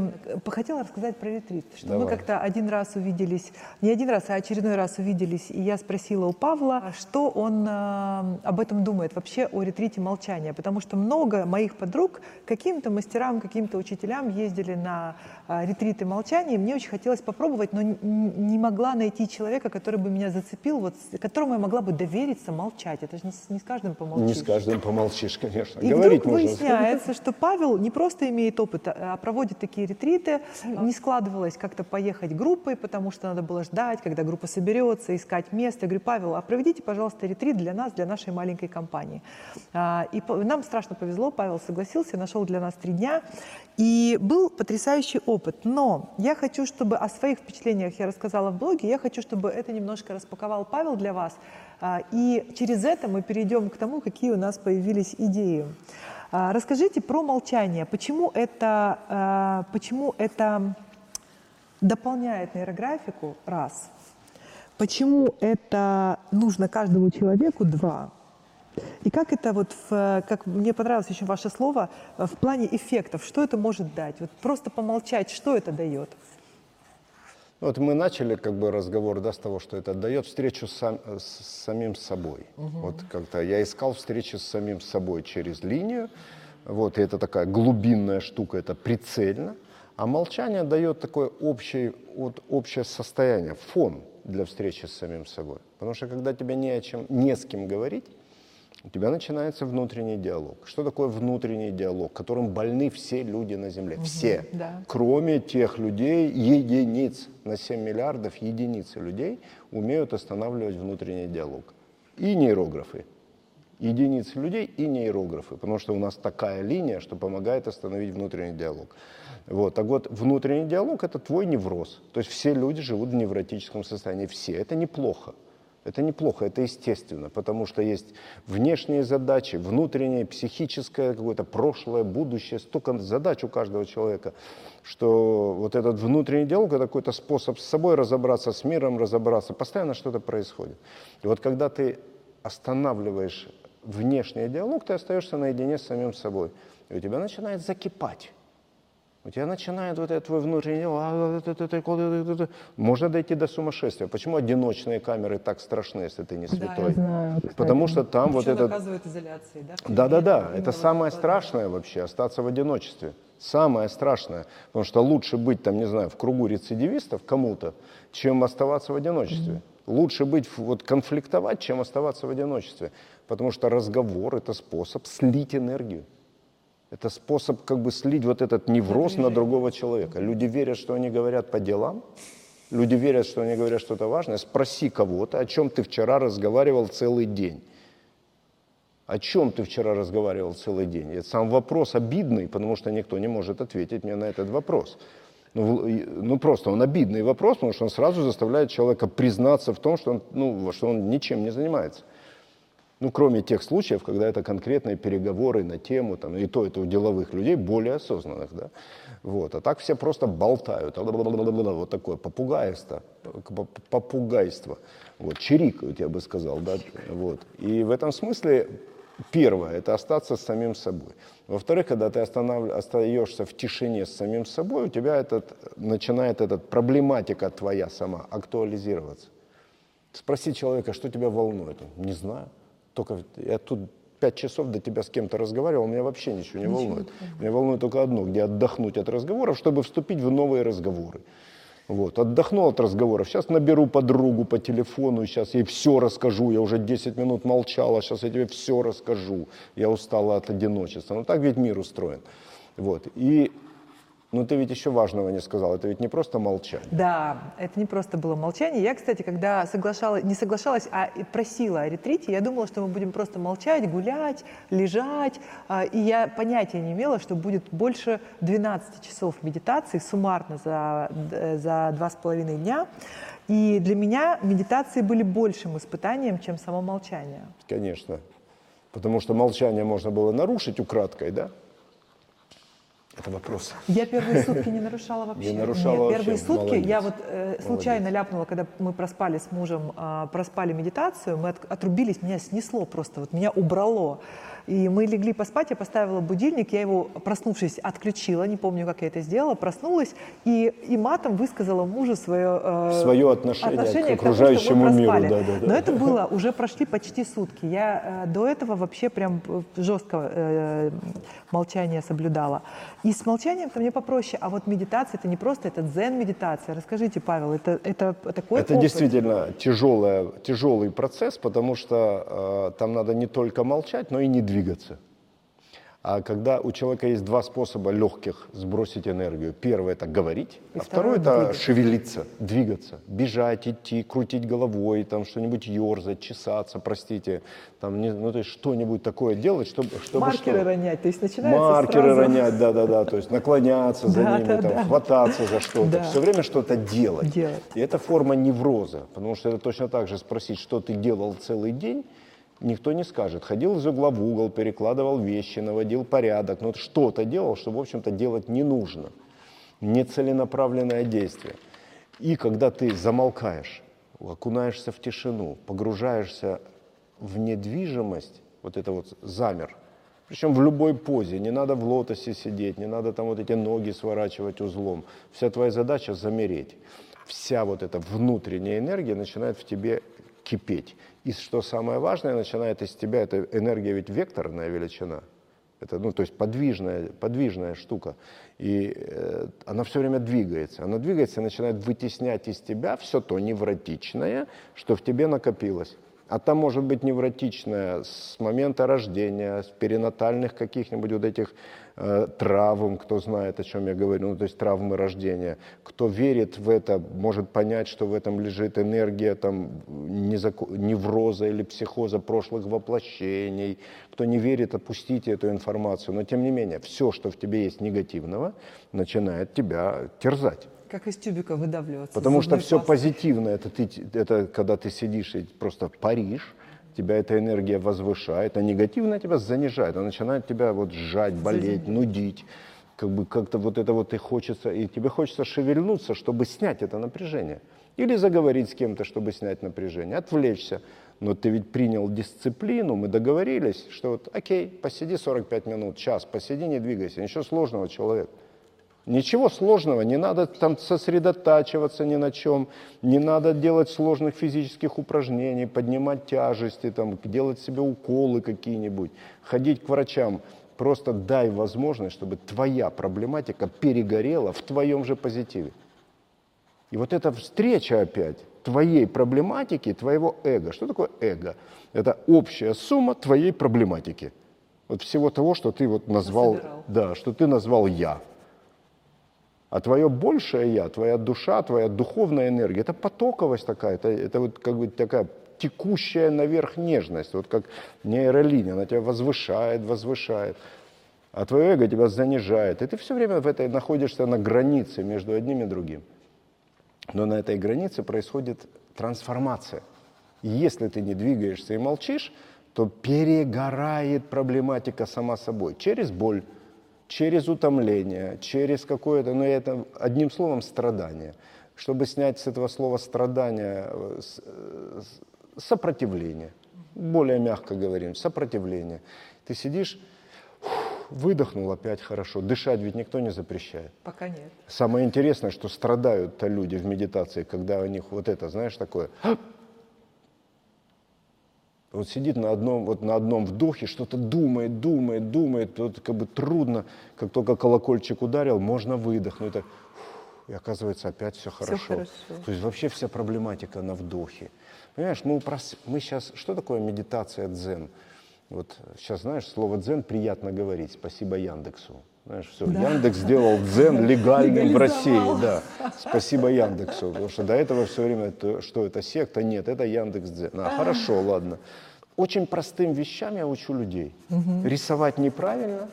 хотела рассказать про ретрит, что мы Давай. как-то один раз увиделись, не один раз, а очередной раз увиделись, и я спросила у Павла, что он э, об этом думает, вообще о ретрите молчания, потому что много моих подруг каким-то мастерам, каким-то учителям ездили на э, ретриты молчания, и мне очень хотелось попробовать, но не могла найти человека, который бы меня зацепил, вот, которому я могла бы довериться молчать. Это же не с, не с каждым помолчишь. Не с каждым помолчишь, конечно. И Говорить вдруг можно. выясняется, что Павел не просто имеет опыт, а проводит такие ретриты. Не складывалось как-то поехать группой, потому что надо было ждать, когда группа соберется, искать место. Я говорю, Павел, а проведите, пожалуйста, ретрит для нас, для нашей маленькой компании. А, И нам страшно повезло, Павел согласился, нашел для нас три дня. И был потрясающий опыт. Но я хочу, чтобы о своих впечатлениях я рассказала в блоге, я хочу, чтобы это немножко распаковал Павел для вас. А, И через это мы перейдем к тому, какие у нас появились идеи. А, Расскажите про молчание. Почему это, а, почему это дополняет нейрографику? Раз. Почему это нужно каждому человеку? Два. И как это вот, в, как мне понравилось еще ваше слово, в плане эффектов, что это может дать? Вот просто помолчать, что это дает? Вот мы начали как бы разговор да, с того, что это дает встречу с, сам- с самим собой. Вот как-то я искал встречи с самим собой через линию. Вот, и это такая глубинная штука, это прицельно. А молчание дает такое общее, вот, общее состояние, фон для встречи с самим собой. Потому что когда тебе не о чем, не с кем говорить, у тебя начинается внутренний диалог. Что такое внутренний диалог, которым больны все люди на Земле? все. да. Кроме тех людей, единиц, на 7 миллиардов единицы людей умеют останавливать внутренний диалог. И нейрографы. Единицы людей и нейрографы, потому что у нас такая линия, что помогает остановить внутренний диалог. Вот. Так вот, внутренний диалог – это твой невроз. То есть все люди живут в невротическом состоянии, все. Это неплохо. Это неплохо, это естественно, потому что есть внешние задачи, внутреннее, психическое, какое-то прошлое, будущее, столько задач у каждого человека, что вот этот внутренний диалог – это какой-то способ с собой разобраться, с миром разобраться, постоянно что-то происходит. И вот когда ты останавливаешь внешний диалог, ты остаешься наедине с самим собой, и у тебя начинает закипать. У тебя начинает вот этот твой внутренний «А, это, это, это, это, это». можно дойти до сумасшествия. Почему одиночные камеры так страшны, если ты не святой? знаю. Потому что там вот Что этот... наказывает изоляцией, да? Да-да-да, это вот самое это, да. страшное вообще, остаться в одиночестве. Самое страшное. Потому что лучше быть там, не знаю, в кругу рецидивистов кому-то, чем оставаться в одиночестве. Лучше быть, вот конфликтовать, чем оставаться в одиночестве. Потому что разговор – это способ слить энергию. Это способ как бы слить вот этот невроз на другого человека. Люди верят, что они говорят по делам, люди верят, что они говорят что-то важное. Спроси кого-то, о чем ты вчера разговаривал целый день. О чем ты вчера разговаривал целый день? Это сам вопрос обидный, потому что никто не может ответить мне на этот вопрос. Ну, ну просто он обидный вопрос, потому что он сразу заставляет человека признаться в том, что он, ну, что он ничем не занимается. Ну, кроме тех случаев, когда это конкретные переговоры на тему, там, и то это у деловых людей, более осознанных, да. Вот. А так все просто болтают, вот такое попугайство, попугайство, вот, чирикают, я бы сказал, да, вот. И в этом смысле Первое – это остаться с самим собой. Во-вторых, когда ты останов... остаешься в тишине с самим собой, у тебя этот, начинает эта проблематика твоя сама актуализироваться. Спроси человека, что тебя волнует. Он, не знаю. Только я тут пять часов до тебя с кем-то разговаривал, меня вообще ничего не ничего. волнует. Меня волнует только одно, где отдохнуть от разговоров, чтобы вступить в новые разговоры. Вот, отдохнул от разговоров. Сейчас наберу подругу по телефону, сейчас ей все расскажу. Я уже 10 минут молчала, сейчас я тебе все расскажу. Я устала от одиночества. Ну так ведь мир устроен. Вот. И но ты ведь еще важного не сказал, это ведь не просто молчание. Да, это не просто было молчание. Я, кстати, когда соглашалась, не соглашалась, а просила о ретрите, я думала, что мы будем просто молчать, гулять, лежать. А, и я понятия не имела, что будет больше 12 часов медитации суммарно за, за два с половиной дня. И для меня медитации были большим испытанием, чем само молчание. Конечно. Потому что молчание можно было нарушить украдкой, да? Это вопрос. Я первые сутки не нарушала вообще. Не нарушала Нет, вообще. первые сутки Молодец. я вот э, случайно Молодец. ляпнула, когда мы проспали с мужем, э, проспали медитацию, мы от, отрубились, меня снесло просто, вот меня убрало. И мы легли поспать, я поставила будильник, я его, проснувшись, отключила, не помню, как я это сделала, проснулась и, и матом высказала мужу свое, э, свое отношение, отношение к окружающему к тому, миру. Да, да, да. Но это было, уже прошли почти сутки. Я э, до этого вообще прям жестко э, молчание соблюдала. И с молчанием-то мне попроще, а вот медитация, это не просто, это дзен-медитация. Расскажите, Павел, это, это такой Это опыт? действительно тяжелая, тяжелый процесс, потому что э, там надо не только молчать, но и не двигаться двигаться. А когда у человека есть два способа легких сбросить энергию. Первый это говорить, И а второй это двигаться. шевелиться, двигаться, бежать, идти, крутить головой, там что-нибудь ерзать, чесаться, простите, там, не, ну то есть что-нибудь такое делать, чтобы... чтобы Маркеры что? ронять, то есть начинается Маркеры сразу... ронять, да-да-да, то есть наклоняться за ними, там, хвататься за что-то, все время что-то делать. делать. И это форма невроза, потому что это точно так же спросить, что ты делал целый день, никто не скажет. Ходил из угла в угол, перекладывал вещи, наводил порядок, но что-то делал, что, в общем-то, делать не нужно. Нецеленаправленное действие. И когда ты замолкаешь, окунаешься в тишину, погружаешься в недвижимость, вот это вот замер, причем в любой позе, не надо в лотосе сидеть, не надо там вот эти ноги сворачивать узлом. Вся твоя задача замереть. Вся вот эта внутренняя энергия начинает в тебе кипеть. И что самое важное, начинает из тебя, эта энергия ведь векторная величина, это, ну, то есть подвижная, подвижная штука. И э, она все время двигается. Она двигается и начинает вытеснять из тебя все то невротичное, что в тебе накопилось. А там может быть невротичное с момента рождения, с перинатальных каких-нибудь вот этих травм, кто знает, о чем я говорю, ну, то есть травмы рождения. Кто верит в это, может понять, что в этом лежит энергия там, невроза или психоза прошлых воплощений. Кто не верит, опустите эту информацию. Но тем не менее, все, что в тебе есть негативного, начинает тебя терзать. Как из тюбика выдавливаться. Потому что все позитивное, это, ты, это когда ты сидишь и просто паришь, тебя эта энергия возвышает, а негативная тебя занижает, она начинает тебя вот сжать, болеть, нудить. Как бы как-то вот это вот и хочется, и тебе хочется шевельнуться, чтобы снять это напряжение. Или заговорить с кем-то, чтобы снять напряжение, отвлечься. Но ты ведь принял дисциплину, мы договорились, что вот окей, посиди 45 минут, час, посиди, не двигайся, ничего сложного, человек. Ничего сложного, не надо там сосредотачиваться ни на чем, не надо делать сложных физических упражнений, поднимать тяжести, там, делать себе уколы какие-нибудь, ходить к врачам. Просто дай возможность, чтобы твоя проблематика перегорела в твоем же позитиве. И вот эта встреча опять твоей проблематики, твоего эго. Что такое эго? Это общая сумма твоей проблематики. Вот всего того, что ты вот назвал, Насобирал. да, что ты назвал я. А твое большее я, твоя душа, твоя духовная энергия, это потоковость такая, это, это вот как бы такая текущая наверх нежность, вот как нейролиния, она тебя возвышает, возвышает, а твое эго тебя занижает. И ты все время в этой находишься на границе между одним и другим. Но на этой границе происходит трансформация. И если ты не двигаешься и молчишь, то перегорает проблематика сама собой. Через боль, через утомление, через какое-то, ну это одним словом страдание. Чтобы снять с этого слова страдания э, э, сопротивление, более мягко говорим, сопротивление. Ты сидишь, выдохнул опять хорошо, дышать ведь никто не запрещает. Пока нет. Самое интересное, что страдают-то люди в медитации, когда у них вот это, знаешь, такое. Вот сидит на одном, вот на одном вдохе, что-то думает, думает, думает, вот как бы трудно, как только колокольчик ударил, можно выдохнуть. Так, и оказывается, опять все хорошо. хорошо. То есть вообще вся проблематика на вдохе. Понимаешь, мы, упрос- мы сейчас, что такое медитация дзен? Вот сейчас, знаешь, слово дзен приятно говорить, спасибо Яндексу. Знаешь, все, Яндекс сделал дзен легальным в России, да. Спасибо Яндексу, потому что до этого все время, это- что это секта? Нет, это Яндекс дзен. А, хорошо, ладно. Очень простым вещам я учу людей. Рисовать неправильно,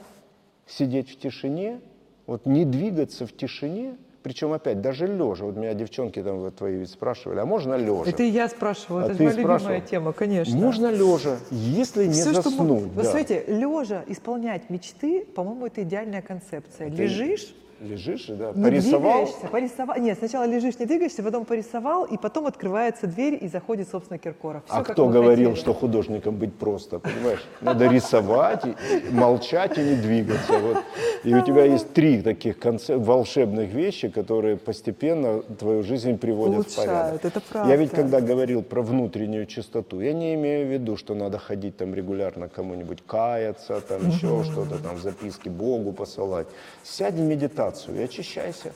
сидеть в тишине, вот не двигаться в тишине, причем опять даже лежа. Вот меня девчонки там вот твои ведь спрашивали, а можно лежа? Это и я спрашивала, А это моя любимая спрашивала? тема, конечно. Можно лежа, если не что заснуть. мог- Вы да. смотрите, лежа исполнять мечты, по-моему, это идеальная концепция. Лежишь, Лежишь, и, да, не порисовал, двигаешься, порисовал. Нет, сначала лежишь, не двигаешься, потом порисовал, и потом открывается дверь, и заходит, собственно, Киркоров. Всё, а кто говорил, хотели. что художником быть просто, понимаешь? Надо рисовать, молчать и не двигаться. Вот. И у тебя есть три таких конце- волшебных вещи, которые постепенно твою жизнь приводят в порядок. Улучшают, это Я ведь правда. когда говорил про внутреннюю чистоту, я не имею в виду, что надо ходить там регулярно кому-нибудь каяться, там еще что-то, там записки Богу посылать. Сядь в медитацию и очищайся.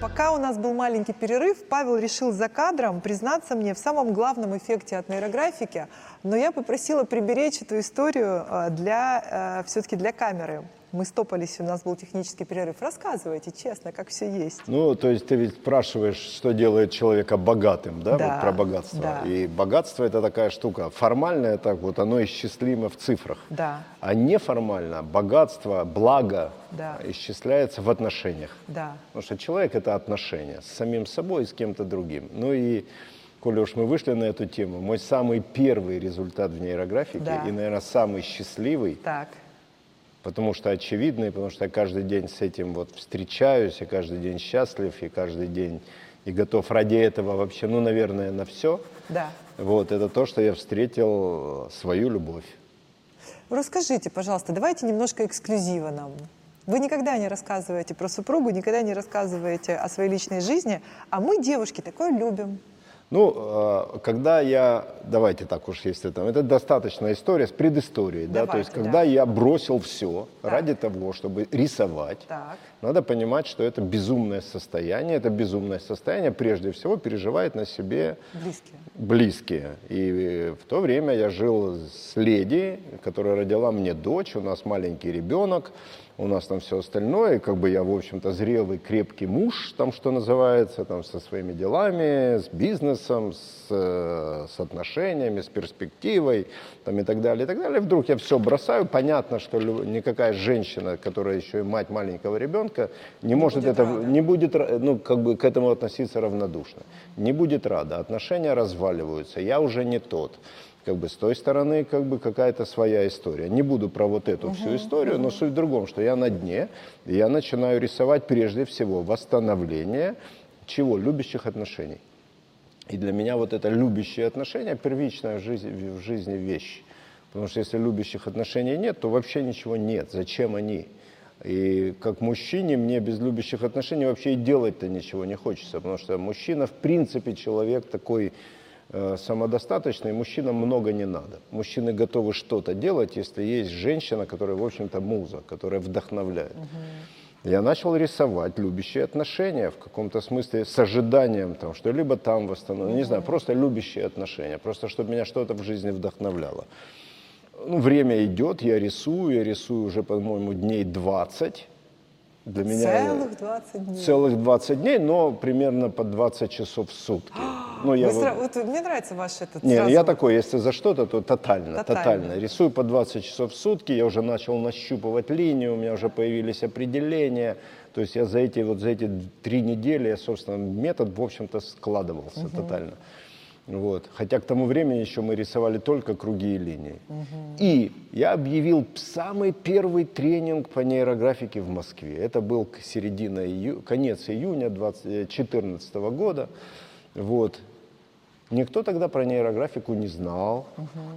Пока у нас был маленький перерыв, Павел решил за кадром признаться мне в самом главном эффекте от нейрографики, но я попросила приберечь эту историю э, для, все-таки для камеры. Мы стопались, у нас был технический перерыв. Рассказывайте честно, как все есть. Ну, то есть ты ведь спрашиваешь, что делает человека богатым, да, Да, вот про богатство. да. И богатство это такая штука. Формальное так вот, оно исчислимо в цифрах. Да. А неформально богатство, благо Да. исчисляется в отношениях. Да. Потому что человек это отношения с самим собой и с кем-то другим. Ну и коли уж мы вышли на эту тему, мой самый первый результат в нейрографике Да. и, наверное, самый счастливый, Так. Потому что очевидно, и потому что я каждый день с этим вот встречаюсь, и каждый день счастлив, и каждый день и готов ради этого вообще, ну, наверное, на все. Да. Вот, это то, что я встретил свою любовь. Расскажите, пожалуйста, давайте немножко эксклюзива нам. Вы никогда не рассказываете про супругу, никогда не рассказываете о своей личной жизни, а мы, девушки, такое любим. Ну, э, когда я, давайте так уж, если там, это достаточная история с предысторией, да, то есть Давайте, когда да. я бросил все Так. ради того, чтобы рисовать, Так. надо понимать, что это безумное состояние, это безумное состояние прежде всего переживает на себе Близкие. близкие. И в то время я жил с леди, которая родила мне дочь, у нас маленький ребенок, у нас там все остальное, как бы я, в общем-то, зрелый, крепкий муж, там, что называется, там, со своими делами, с бизнесом, с, э, с отношениями, с перспективой, там, и так далее, и так далее. Вдруг я все бросаю, понятно, что никакая женщина, которая еще и мать маленького ребенка, не, может будет это, рада. не будет, ну, как бы к этому относиться равнодушно. Не будет рада, отношения разваливаются, я уже не тот. Как бы с той стороны как бы какая-то своя история. Не буду про вот эту всю историю, но суть в другом, что я на дне, и я начинаю рисовать прежде всего восстановление чего? Любящих отношений. И для меня вот это любящие отношения первичная в жизни, в жизни вещь. Потому что если любящих отношений нет, то вообще ничего нет. Зачем они? И как мужчине мне без любящих отношений вообще и делать-то ничего не хочется. Потому что мужчина в принципе человек такой самодостаточный, мужчинам много не надо. Мужчины готовы что-то делать, если есть женщина, которая, в общем-то, муза, которая вдохновляет. Я начал рисовать любящие отношения в каком-то смысле с ожиданием, там, что либо там восстановлю, не знаю, просто любящие отношения, просто чтобы меня что-то в жизни вдохновляло. Ну, время идет, я рисую, я рисую уже, по-моему, дней 20. Для меня Целых 20 дней. целых 20 дней, но примерно по 20 часов в сутки. Ну, я Вы вот- вот мне нравится ваш этот не, сразу- я такой, если за что-то, то тотально, Тотально. тотально, Рисую по 20 часов в сутки, я уже начал нащупывать линию, у меня уже появились определения. То есть я за эти, вот за эти три недели, я, собственно, метод, в общем-то, складывался тотально. Вот. Хотя к тому времени еще мы рисовали только круги и линии. И я объявил самый первый тренинг по нейрографике в Москве. Это был середина ию- конец июня 2014 года. Вот. Никто тогда про нейрографику не знал.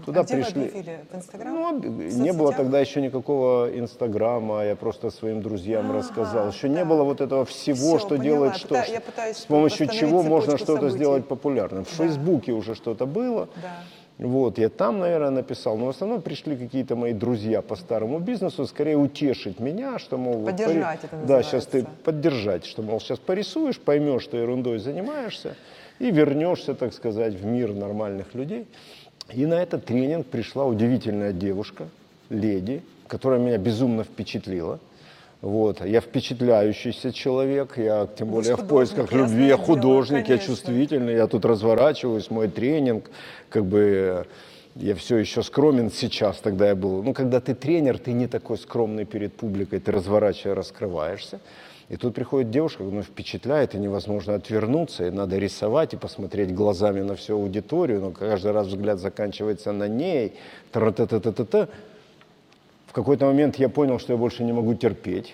Туда а где пришли. вы объявили? В Инстаграм? Ну, В не было тогда еще никакого Инстаграма, я просто своим друзьям рассказал. Еще не было вот этого всего, Всё, что поняла. делает что, я пытаюсь с помощью чего можно что-то сделать популярным. В Да. Фейсбуке уже что-то было. Да. Вот, я там, наверное, написал, но в основном пришли какие-то мои друзья по старому бизнесу, скорее утешить меня, что, мол, вот Поддержать пори- это Да, сейчас ты называется. поддержать, что, мол, сейчас порисуешь, поймешь, что ерундой занимаешься, и вернешься, так сказать, в мир нормальных людей. И на этот тренинг пришла удивительная девушка, леди, которая меня безумно впечатлила. Вот. Я впечатляющийся человек, я тем Вы более в поисках художник, любви, я ясное дело, художник, я чувствительный, я тут разворачиваюсь, мой тренинг, как бы я все еще скромен сейчас, тогда я был. Ну, когда ты тренер, ты не такой скромный перед публикой, ты разворачивая, раскрываешься. И тут приходит девушка, ну, впечатляет, и невозможно отвернуться, и надо рисовать, и посмотреть глазами на всю аудиторию, но каждый раз взгляд заканчивается на ней, тра-та-та-та-та-та. В какой-то момент я понял, что я больше не могу терпеть.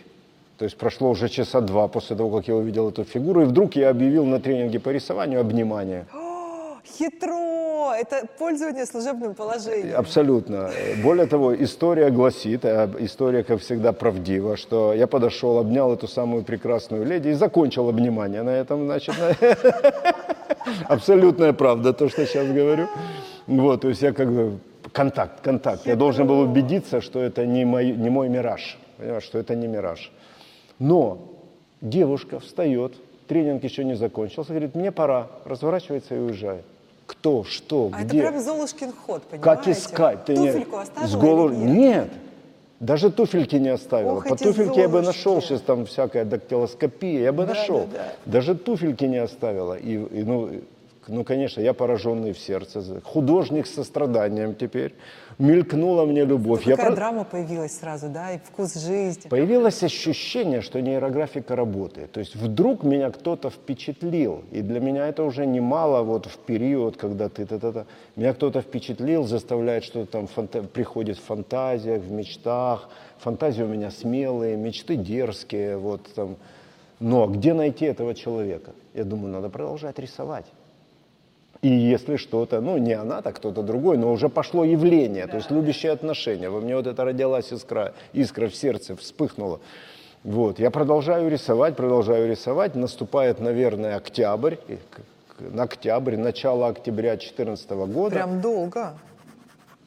То есть прошло уже часа два после того, как я увидел эту фигуру, и вдруг я объявил на тренинге по рисованию обнимание. О, хитро! Это пользование служебным положением. Абсолютно. Более того, история гласит, а история, как всегда, правдива, что я подошел, обнял эту самую прекрасную леди и закончил обнимание на этом, значит. на- Абсолютная правда, то, что сейчас говорю. Вот, то есть я как бы контакт, контакт. Я должен был убедиться, что это не мой, не мой мираж, понимаешь, что это не мираж. Но девушка встает, тренинг еще не закончился, говорит, мне пора, разворачивается и уезжает. Кто, что, А это где? прям Золушкин ход, понимаете? Как искать? Ты не- Туфельку оставила с голо- или нет? Нет. Даже туфельки не оставила. Ох, По туфельке я бы нашел сейчас там всякая дактилоскопия, я бы Да, нашел. да, да. Даже туфельки не оставила. И, и, ну, ну, конечно, я пораженный в сердце. Художник с состраданием теперь. Мелькнула мне любовь. Я Какая про- драма появилась сразу, да, и вкус жизни. Появилось ощущение, что нейрографика работает. То есть вдруг меня кто-то впечатлил. И для меня это уже немало вот в период, когда ты та та та Меня кто-то впечатлил, заставляет что-то там, фанта- приходит в фантазиях, в мечтах. Фантазии у меня смелые, мечты дерзкие. Вот, там. Но где найти этого человека? Я думаю, надо продолжать рисовать. И если что-то, ну не она, так кто-то другой, но уже пошло явление, то есть любящее отношение. Во мне вот это родилась искра, искра в сердце, вспыхнула. Вот, я продолжаю рисовать, продолжаю рисовать. Наступает, наверное, октябрь, на октябрь, начало октября 2014 года. Прям долго.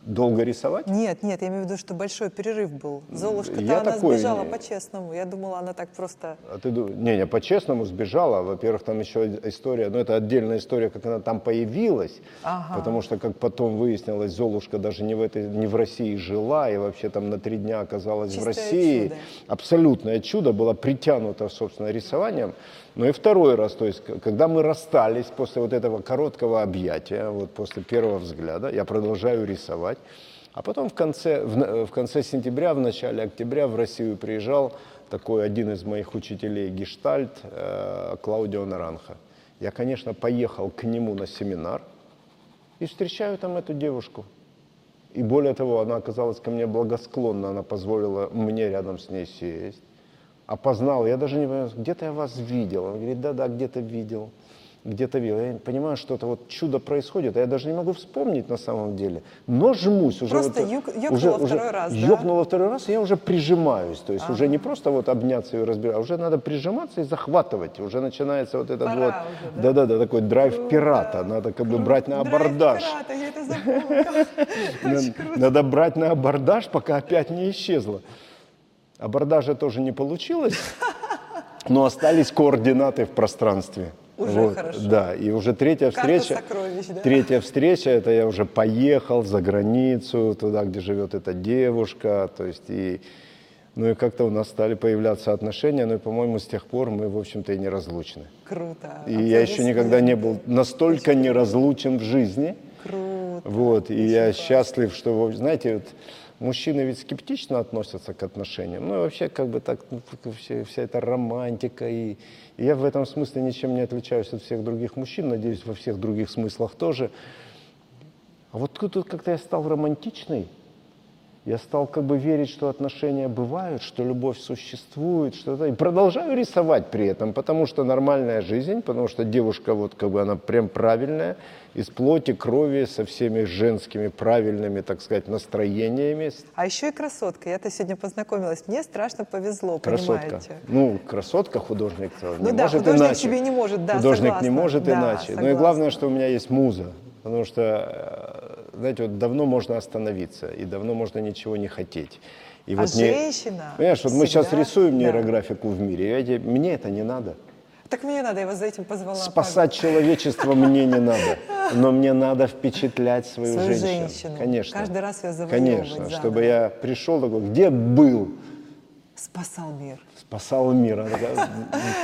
Долго рисовать? Нет, нет, я имею в виду, что большой перерыв был. Золушка-то я она такой сбежала не- по-честному. Я думала, она так просто... А ты ду- не, не, по-честному сбежала. Во-первых, там еще история, ну это отдельная история, как она там появилась, Ага. потому что, как потом выяснилось, Золушка даже не в этой, не в России жила и вообще там на три дня оказалась в Чистое России. чудо. Абсолютное чудо было притянуто, собственно, рисованием. Но и второй раз, то есть, когда мы расстались после вот этого короткого объятия, вот после первого взгляда, я продолжаю рисовать. А потом в конце, в, в конце сентября, в начале октября в Россию приезжал такой один из моих учителей гештальт э, Клаудио Наранха. Я, конечно, поехал к нему на семинар и встречаю там эту девушку. И более того, она оказалась ко мне благосклонна, она позволила мне рядом с ней сесть. Опознал, я даже не понимаю, где-то я вас видел. Он говорит, да-да, где-то видел, где-то видел. Я понимаю, что это вот чудо происходит, а я даже не могу вспомнить на самом деле. Но жмусь уже. Просто вот, юк- ёкнуло второй раз, да? Второй раз, и я уже прижимаюсь. То есть уже не просто вот обняться и разбирать, а уже надо прижиматься и захватывать. Уже начинается вот этот Пора вот, уже, да? да-да-да, такой драйв пирата. Надо как бы брать на Драйв абордаж. пирата, я это запомнила. Надо брать на абордаж, пока опять не исчезла. Абордажа тоже не получилось. но остались координаты в пространстве. Уже хорошо. Да, и уже третья Карта встреча. да? Третья встреча, это я уже поехал за границу, туда, где живет эта девушка, то есть и ну и как-то у нас стали появляться отношения, ну и, по-моему, с тех пор мы, в общем-то, и неразлучны. Круто. И я еще никогда не был настолько неразлучен в жизни. Круто. Вот, и я счастлив, что, знаете, вот, мужчины ведь скептично относятся к отношениям. Ну и вообще, как бы так, ну, вообще вся эта романтика. И, и я в этом смысле ничем не отличаюсь от всех других мужчин, надеюсь, во всех других смыслах тоже. А вот тут как-то я стал романтичный. Я стал как бы верить, что отношения бывают, что любовь существует, что это. И продолжаю рисовать при этом, потому что нормальная жизнь, потому что девушка вот как бы она прям правильная, из плоти, крови, со всеми женскими правильными, так сказать, настроениями. А еще и красотка. Я-то сегодня познакомилась. Мне страшно повезло, Красотка. понимаете? Ну, красотка художник Ну не да, может художник иначе. себе не может, да, Художник согласна. не может Да, иначе. Ну и согласна. главное, что у меня есть муза. Потому что, э, знаете, вот давно можно остановиться, и давно можно ничего не хотеть. И А вот не- женщина Понимаешь, вот мы сейчас рисуем да. нейрографику в мире, и эти- мне это не надо. Так мне надо, я вас за этим позвала. Спасать человечество мне не надо, но мне надо впечатлять свою, Свою женщину. женщину. Конечно. Каждый раз её завоевывать Конечно, заново. чтобы я пришел такой, где был, Спасал мир. спасал мир. Она такая,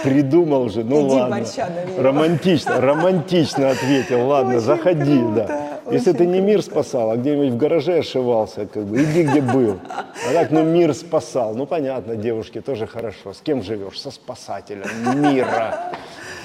придумал же, ну Иди ладно. борща. Романтично, романтично ответил, ладно, Очень заходи, круто, да. Если ты не мир спасал, а где-нибудь в гараже ошивался, как бы, иди где был. А так, ну мир спасал. Ну понятно, девушке тоже хорошо. С кем живешь? Со спасателем мира.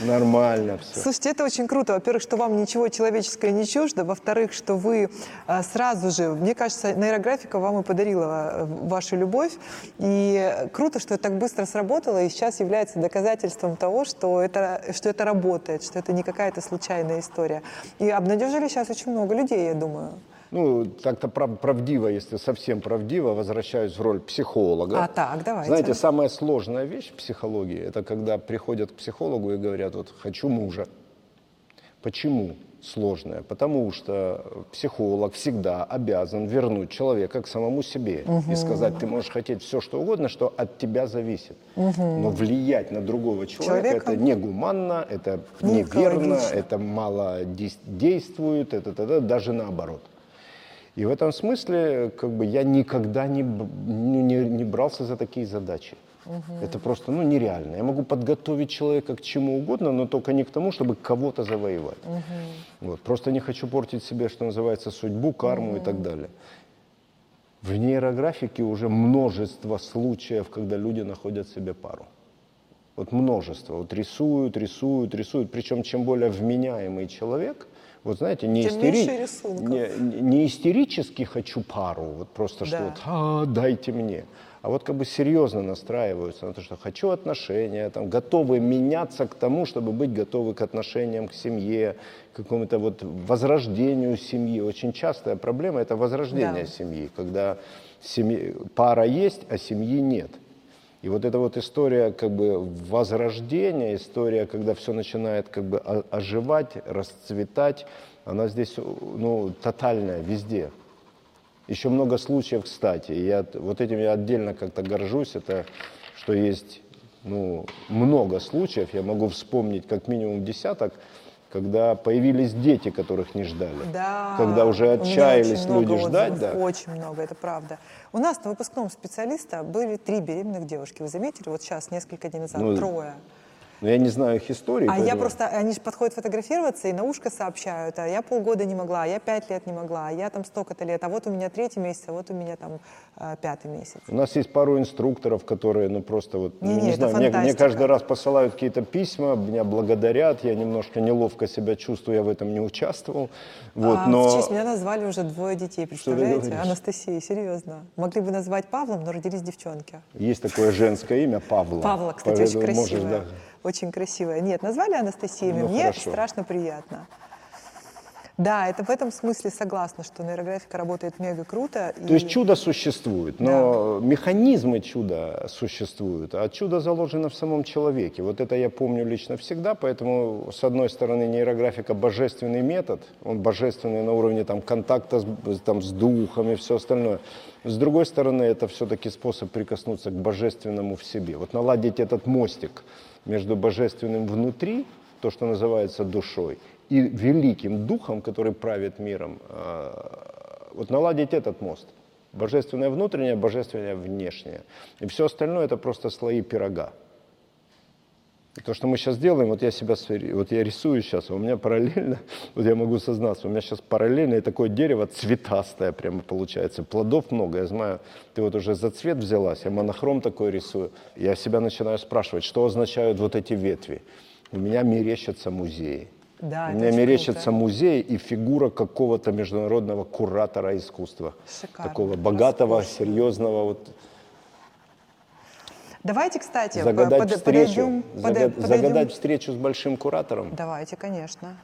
Нормально все. Слушайте, это очень круто. Во-первых, что вам ничего человеческое не чуждо. Во-вторых, что вы а, сразу же, мне кажется, нейрографика вам и подарила э, вашу любовь. И круто, что это так быстро сработало и сейчас является доказательством того, что это, что это работает, что это не какая-то случайная история. И обнадежили сейчас очень много людей, я думаю. Ну, так-то прав- правдиво, если совсем правдиво, возвращаюсь в роль психолога. А, так, давайте. Знаете, самая сложная вещь в психологии, это когда приходят к психологу и говорят, вот, хочу мужа. Почему сложная? Потому что психолог всегда обязан вернуть человека к самому себе и сказать, ты можешь хотеть все, что угодно, что от тебя зависит. Но влиять на другого человека, Человека? это негуманно, это Не неверно, это мало действует, это, это даже наоборот. И в этом смысле как бы я никогда не, ну, не, не брался за такие задачи. Это просто ну, нереально. Я могу подготовить человека к чему угодно, но только не к тому, чтобы кого-то завоевать. Вот. Просто не хочу портить себе, что называется, судьбу, карму и так далее. В нейрографике уже множество случаев, когда люди находят себе пару. Вот множество. Вот рисуют, рисуют, рисуют. Причем чем более вменяемый человек, вот знаете, не, истери- не, не- истерически хочу пару, вот просто что Да. вот «А, дайте мне. А вот как бы серьезно настраиваются на то, что хочу отношения, там, готовы меняться к тому, чтобы быть готовы к отношениям, к семье, к какому-то вот возрождению семьи. Очень частая проблема – это возрождение Да. семьи, когда семьи, пара есть, а семьи нет. И вот эта вот история как бы возрождения, история, когда все начинает как бы оживать, расцветать, она здесь ну, тотальная везде. Еще много случаев, кстати. И я, вот этим я отдельно как-то горжусь, это что есть ну, много случаев, я могу вспомнить как минимум десяток, когда появились дети, которых не ждали. Да. Когда уже отчаялись очень люди ждать, отзывов, да. Очень много, это правда. У нас на выпускном специалиста были три беременных девушки. Вы заметили? Вот сейчас, несколько дней назад, Ну, трое. Но я не знаю их истории. А я поэтому- просто, они же подходят фотографироваться и на ушко сообщают, а я полгода не могла, а я пять лет не могла, а я там столько-то лет, а вот у меня третий месяц, а вот у меня там э, пятый месяц. У нас есть пару инструкторов, которые, ну, просто вот, ну, Не-не, не это знаю, мне, мне каждый раз посылают какие-то письма, меня благодарят, я немножко неловко себя чувствую, я в этом не участвовал. Вот, А но... В честь меня назвали уже двое детей, представляете? Анастасия, серьезно. Могли бы назвать Павлом, но родились девчонки. Есть такое женское имя Павла. Павла, кстати, очень Поэтому можешь, красивая. да. Очень красивая. Нет, назвали Анастасиями. Ну, Мне хорошо. страшно приятно. Да, это в этом смысле согласна, что нейрографика работает мега круто. То и... есть чудо существует, но да. механизмы чуда существуют, а чудо заложено в самом человеке. Вот это я помню лично всегда, поэтому, с одной стороны, нейрографика – божественный метод, он божественный на уровне там, контакта с, там, с духом и все остальное. С другой стороны, это все-таки способ прикоснуться к божественному в себе. Вот наладить этот мостик между божественным внутри, то, что называется душой, и великим духом, который правит миром, а, вот наладить этот мост. Божественное внутреннее, божественное внешнее. И все остальное это просто слои пирога. То, что мы сейчас делаем, вот я себя, вот я рисую сейчас, а у меня параллельно, вот я могу сознаться, у меня сейчас параллельно и такое дерево цветастое прямо получается, плодов много, я знаю, ты вот уже за цвет взялась, я монохром такой рисую, я себя начинаю спрашивать, что означают вот эти ветви. У меня мерещатся музеи. Да, У меня мерещится круто. музей и фигура какого-то международного куратора искусства. Шикарно. Такого богатого, Роскошно. серьезного. Вот. Давайте, кстати, загадать под, встречу, подойдем, загад, подойдем. загадать встречу с большим куратором. Давайте, конечно.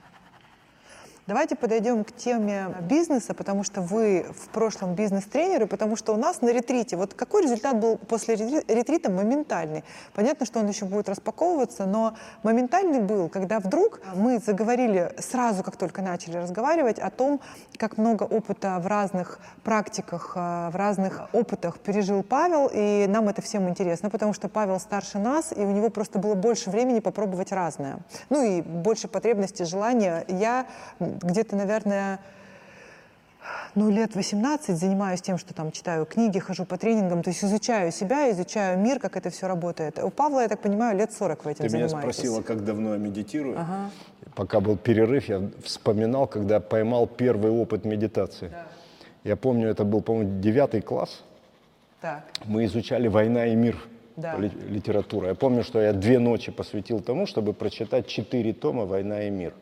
Давайте подойдем к теме бизнеса, потому что вы в прошлом бизнес-тренеры, потому что у нас на ретрите, вот какой результат был после ретрита моментальный? Понятно, что он еще будет распаковываться, но моментальный был, когда вдруг мы заговорили сразу, как только начали разговаривать, о том, как много опыта в разных практиках, э, в разных опытах пережил Павел, и нам это всем интересно, потому что Павел старше нас, и у него просто было больше времени попробовать разное. Ну и больше потребности, желания. Я где-то, наверное, ну, лет 18 занимаюсь тем, что там читаю книги, хожу по тренингам, то есть изучаю себя, изучаю мир, как это все работает. У Павла, я так понимаю, лет 40 в этом Ты занимаетесь. меня спросила, как давно я медитирую. Ага. Пока был перерыв, я вспоминал, когда поймал первый опыт медитации. Да. Я помню, это был, по-моему, девятый класс. Так. Мы изучали «Война и мир» да. литература. Я помню, что я две ночи посвятил тому, чтобы прочитать четыре тома «Война и мир».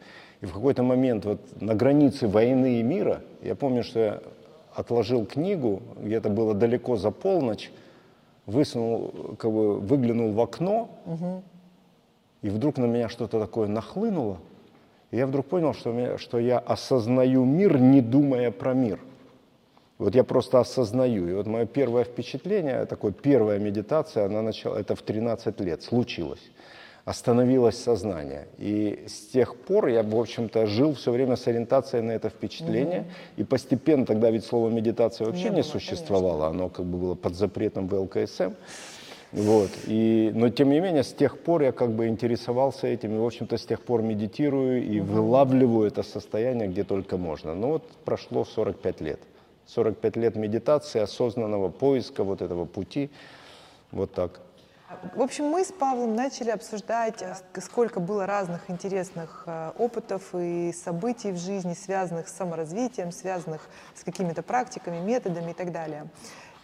И в какой-то момент вот на границе войны и мира, я помню, что я отложил книгу, где-то было далеко за полночь, высунул, как бы выглянул в окно, угу. и вдруг на меня что-то такое нахлынуло. И я вдруг понял, что, меня, что я осознаю мир, не думая про мир. Вот я просто осознаю. И вот мое первое впечатление, такое первая медитация, она начала, это в 13 лет случилось остановилось сознание. И с тех пор я, в общем-то, жил все время с ориентацией на это впечатление. Угу. И постепенно, тогда ведь слово медитация вообще не, не было, существовало, конечно. оно как бы было под запретом в ЛКСМ. Вот. И, но тем не менее, с тех пор я как бы интересовался этим, и, в общем-то, с тех пор медитирую и угу. вылавливаю это состояние где только можно. Ну вот прошло 45 лет. 45 лет медитации, осознанного поиска вот этого пути. Вот так. В общем, мы с Павлом начали обсуждать, э, сколько было разных интересных э, опытов и событий в жизни, связанных с саморазвитием, связанных с какими-то практиками, методами и так далее.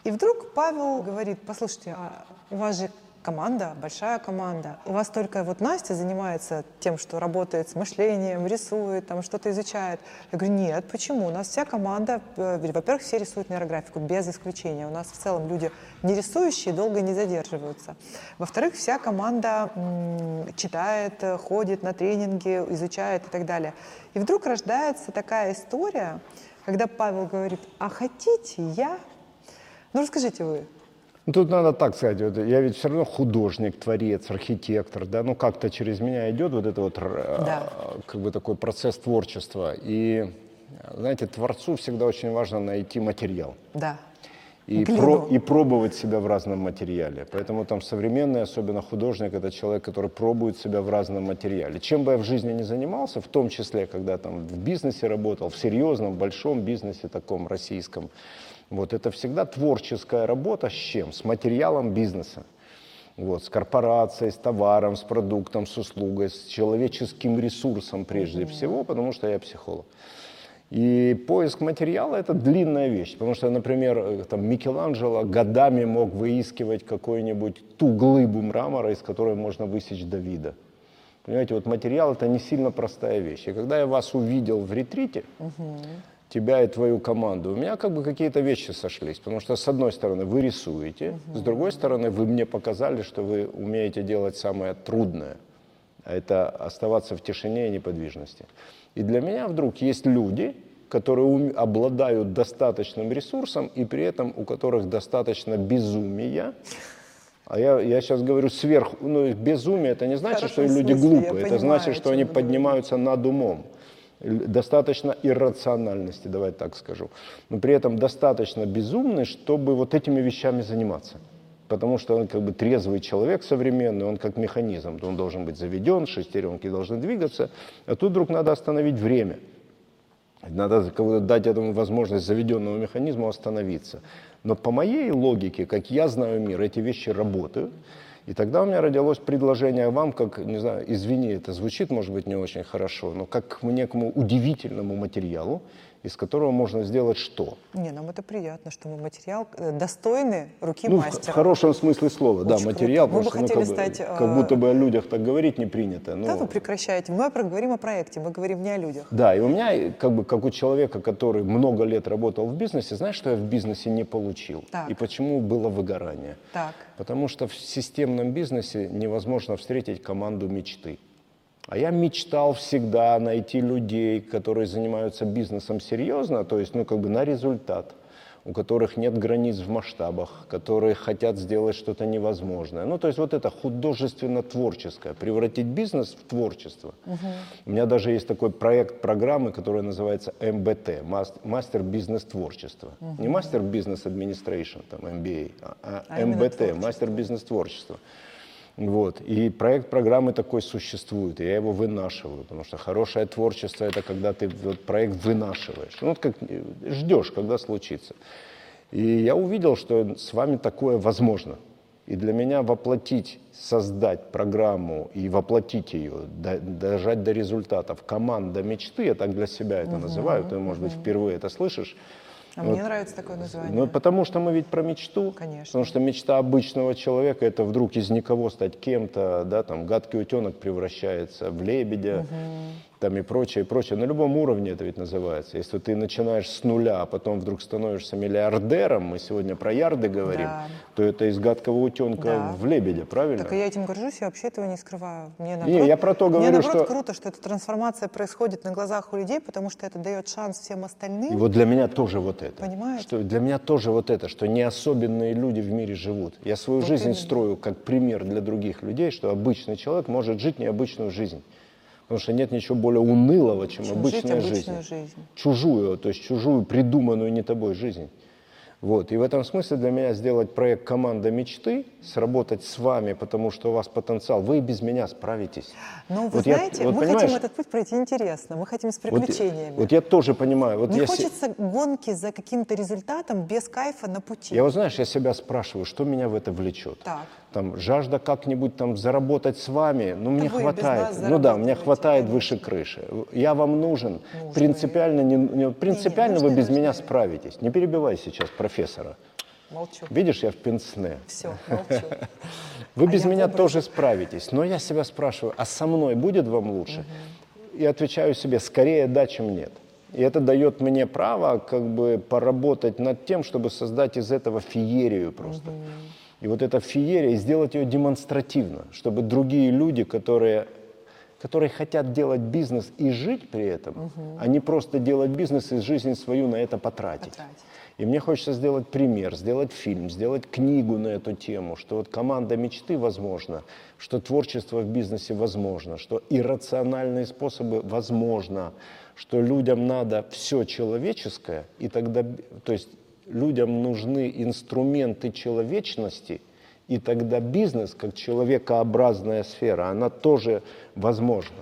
И вдруг Павел говорит, послушайте, а у вас же команда, большая команда. У вас только вот Настя занимается тем, что работает с мышлением, рисует, там что-то изучает. Я говорю, нет, почему? У нас вся команда, э, во-первых, все рисуют нейрографику, без исключения. У нас в целом люди не рисующие долго не задерживаются. Во-вторых, вся команда читает, ходит на тренинги, изучает и так далее. И вдруг рождается такая история, когда Павел говорит, а хотите я? Ну расскажите вы, ну, тут надо так сказать, вот, я ведь все равно художник, творец, архитектор, да, ну как-то через меня идет вот это вот да. как бы такой процесс творчества. И, знаете, творцу всегда очень важно найти материал. Да. И, про, и пробовать себя в разном материале. Поэтому там современный, особенно художник, это человек, который пробует себя в разном материале. Чем бы я в жизни не занимался, в том числе, когда там в бизнесе работал, в серьезном, большом бизнесе таком российском, вот это всегда творческая работа с чем? С материалом бизнеса. Вот, с корпорацией, с товаром, с продуктом, с услугой, с человеческим ресурсом прежде mm-hmm. всего, потому что я психолог. И поиск материала – это длинная вещь, потому что, например, э, там, Микеланджело годами мог выискивать какую-нибудь ту глыбу мрамора, из которой можно высечь Давида. Понимаете, вот материал – это не сильно простая вещь. И когда я вас увидел в ретрите, угу тебя и твою команду, у меня как бы какие-то вещи сошлись. Потому что, с одной стороны, вы рисуете, угу. с другой стороны, вы мне показали, что вы умеете делать самое трудное. А это оставаться в тишине и неподвижности. И для меня вдруг есть люди, которые обладают достаточным ресурсом и при этом у которых достаточно безумия. А я, я сейчас говорю сверх, ну, безумие это не значит, что хорошем люди смысле, глупые, это понимаю, значит, что они поднимаются над умом. Достаточно иррациональности, давай так скажу. Но при этом достаточно безумный, чтобы вот этими вещами заниматься. Потому что он как бы трезвый человек современный, он как механизм. Он должен быть заведен, шестеренки должны двигаться. А тут вдруг надо остановить время. Надо дать этому возможность заведенному механизму остановиться. Но по моей логике, как я знаю мир, эти вещи работают. И тогда у меня родилось предложение вам, как, не знаю, извини, это звучит, может быть, не очень хорошо, но как к некому удивительному материалу, из которого можно сделать что? Не, нам это приятно, что мы материал э, достойный руки Ну, в, в мастера. хорошем смысле слова, да, Очень материал, круто. Мы бы потому что, ну, хотели как, бы, стать, как э, будто бы о людях так говорить не принято. Да, ну, вы прекращаете. Мы говорим о проекте, мы говорим не о людях. Да, и у меня, э, как бы, как у человека, который много лет работал в бизнесе, знаешь, что я в бизнесе не получил? Так. И почему было выгорание? Так. Потому что в системном бизнесе невозможно встретить команду мечты. А я мечтал всегда найти людей, которые занимаются бизнесом серьезно, то есть, ну, как бы на результат, у которых нет границ в масштабах, которые хотят сделать что-то невозможное. Ну, то есть вот это художественно-творческое, превратить бизнес в творчество. У меня даже есть такой проект программы, который называется МБТ, мас- мастер бизнес творчества. Не мастер бизнес администрейшн, там MBA, а, а А МБТ, мастер бизнес творчества. Вот. И проект программы такой существует, и я его вынашиваю, потому что хорошее творчество это когда ты вот проект вынашиваешь. Ну, вот как э, ждешь, когда случится. И я увидел, что с вами такое возможно. И для меня воплотить, создать программу и воплотить ее, до- дожать до результатов, команда мечты, я так для себя это называю, ты, может быть, впервые это слышишь. А Вот. мне нравится такое название. Ну, потому что мы ведь про мечту. Конечно. Потому что мечта обычного человека это вдруг из никого стать кем-то, да, там гадкий утенок превращается в лебедя, там и прочее, и прочее. На любом уровне это ведь называется. Если ты начинаешь с нуля, а потом вдруг становишься миллиардером, мы сегодня про ярды говорим, Да. то это из гадкого утенка Да. в лебедя, правильно? Так и я этим горжусь, я вообще этого не скрываю. Мне Не, я про то мне говорю, наоборот что- круто, что эта трансформация происходит на глазах у людей, потому что это дает шанс всем остальным. И вот для меня тоже вот это. Понимаете? Что для меня тоже вот это, что не особенные люди в мире живут. Я свою жизнь именно. строю как пример для других людей, что обычный человек может жить необычную жизнь. Потому что нет ничего более унылого, чем, Чем обычная жить жизнь. обычную жизнь. Чужую, то есть чужую, придуманную не тобой жизнь. Вот. И в этом смысле для меня сделать проект «Команда мечты», сработать с вами, потому что у вас потенциал, вы и без меня справитесь. Но вы Вот я- знаете, вот мы понимаешь, хотим этот путь пройти интересно, мы хотим с вот- приключениями. Вот, я тоже понимаю. Вот Не я хочется гонки за каким-то результатом без кайфа на пути. Я вот знаешь, я себя спрашиваю, что меня в это влечет. Так. Там жажда как-нибудь там заработать с вами, ну мне вы хватает. Ну да, мне хватает выше крыши. Я вам нужен. Нужны. Принципиально, не, не- принципиально вы нужны, без меня справитесь. Не перебивай сейчас профессора. Молчу. Видишь, я в пенсне. Все, молчу. Вы А без меня тоже справитесь. Но я себя спрашиваю, а со мной будет вам лучше? И отвечаю себе, скорее да, чем нет. И это дает мне право как бы поработать над тем, чтобы создать из этого феерию просто. И вот эта феерия, сделать ее демонстративно, чтобы другие люди, которые, которые хотят делать бизнес и жить при этом, а не просто делать бизнес и жизнь свою на это потратить. Потратить. И мне хочется сделать пример, сделать фильм, сделать книгу на эту тему, что вот команда мечты возможно, что творчество в бизнесе возможно, что иррациональные способы возможно, что людям надо все человеческое, и тогда, то есть людям нужны инструменты человечности, и тогда бизнес, как человекообразная сфера, она тоже возможна.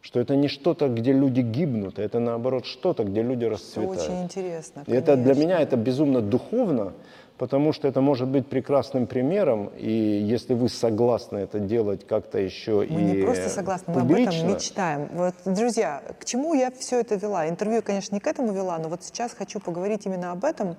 Что это не что-то, где люди гибнут, а это наоборот что-то, где люди расцветают. очень интересно. И это для конечно. меня это безумно духовно, потому что это может быть прекрасным примером, и если вы согласны это делать как-то еще Мы и не просто согласны, мы об публично, этом мечтаем. Вот, друзья, к чему я все это вела? Интервью, конечно, не к этому вела, но вот сейчас хочу поговорить именно об этом,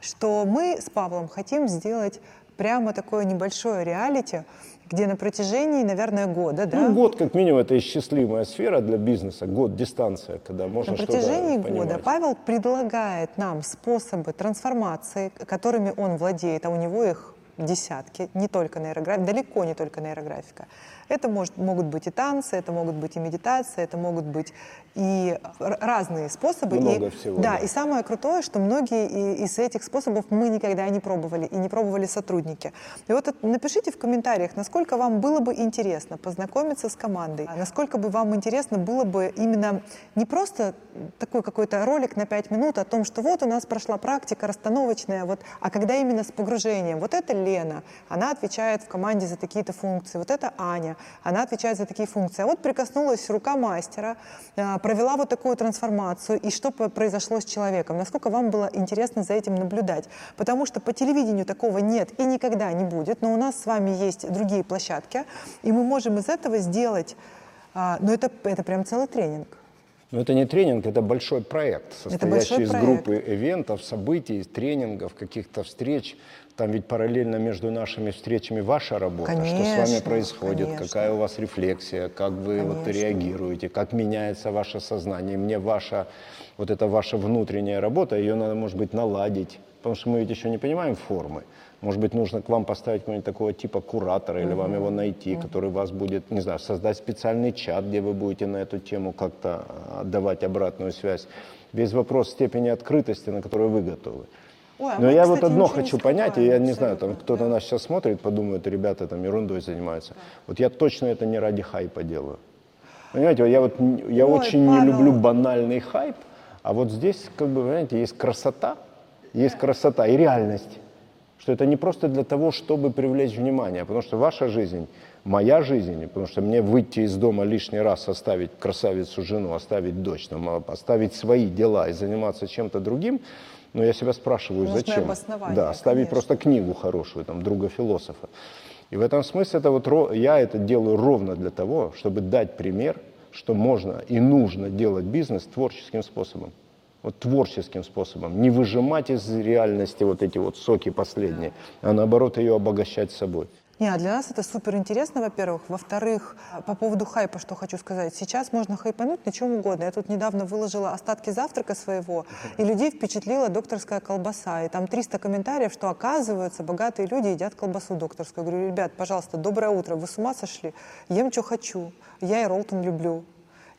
что мы с Павлом хотим сделать прямо такое небольшое реалити, где на протяжении, наверное, года, да, Ну, год как минимум это и счастливая сфера для бизнеса, год дистанция, когда можно на протяжении года понимать. Павел предлагает нам способы трансформации, которыми он владеет, а у него их десятки, не только нейрографика, далеко не только нейрографика. Это может, могут быть и танцы, это могут быть и медитация, это могут быть и разные способы. Много и, всего. Да, Да, и самое крутое, что многие и- из этих способов мы никогда не пробовали, и не пробовали сотрудники. И вот напишите в комментариях, насколько вам было бы интересно познакомиться с командой, а насколько бы вам интересно было бы именно не просто такой какой-то ролик на 5 минут о том, что вот у нас прошла практика расстановочная, вот, а когда именно с погружением. Вот это Лена, она отвечает в команде за такие-то функции, вот это Аня, она отвечает за такие функции. А вот прикоснулась рука мастера, а, провела вот такую трансформацию, и что произошло с человеком. Насколько вам было интересно за этим наблюдать? Потому что по телевидению такого нет и никогда не будет, но у нас с вами есть другие площадки, и мы можем из этого сделать, а, ну это, это прям целый тренинг. Но это не тренинг, это большой проект, состоящий большой из проект. группы ивентов, событий, тренингов, каких-то встреч. Там ведь параллельно между нашими встречами ваша работа, что с вами Конечно, происходит, конечно. какая у вас рефлексия, как вы вот Конечно. реагируете, как меняется ваше сознание. Мне ваша, вот эта ваша внутренняя работа, ее надо, может быть, наладить, потому что мы ведь еще не понимаем формы. Может быть, нужно к вам поставить какого-нибудь такого типа куратора или вам его найти, который вас будет, не знаю, создать специальный чат, где вы будете на эту тему как-то а, отдавать обратную связь. Весь вопрос степени открытости, на которую вы готовы. Ой, а Но мы, я вот кстати, одно ничего не хочу понять, и я не знаю, там кто-то да. нас сейчас смотрит, подумает, ребята там ерундой занимаются. Вот я точно это не ради хайпа делаю. Понимаете, вот я вот я Ой, очень не Павел. люблю банальный хайп, а вот здесь, как бы, понимаете, есть красота, есть красота и реальность. Что это не просто для того, чтобы привлечь внимание, потому что ваша жизнь, моя жизнь, потому что мне выйти из дома лишний раз, оставить красавицу жену, оставить дочь, там, а, оставить свои дела и заниматься чем-то другим, но я себя спрашиваю, Нужно зачем? обоснование, да, оставить конечно. просто книгу хорошую, там, друга философа. И в этом смысле это вот, я это делаю ровно для того, чтобы дать пример, что можно и нужно делать бизнес творческим способом. Вот творческим способом. Не выжимать из реальности вот эти вот соки последние, а наоборот ее обогащать собой. Не, а для нас это супер интересно, во-первых. Во-вторых, по поводу хайпа, что хочу сказать. Сейчас можно хайпануть на чем угодно. Я тут недавно выложила остатки завтрака своего, и людей впечатлила докторская колбаса. И там 300 комментариев, что оказывается, богатые люди едят колбасу докторскую. Я говорю, ребят, пожалуйста, доброе утро, вы с ума сошли? Ем, что хочу. Я и Ролтон люблю.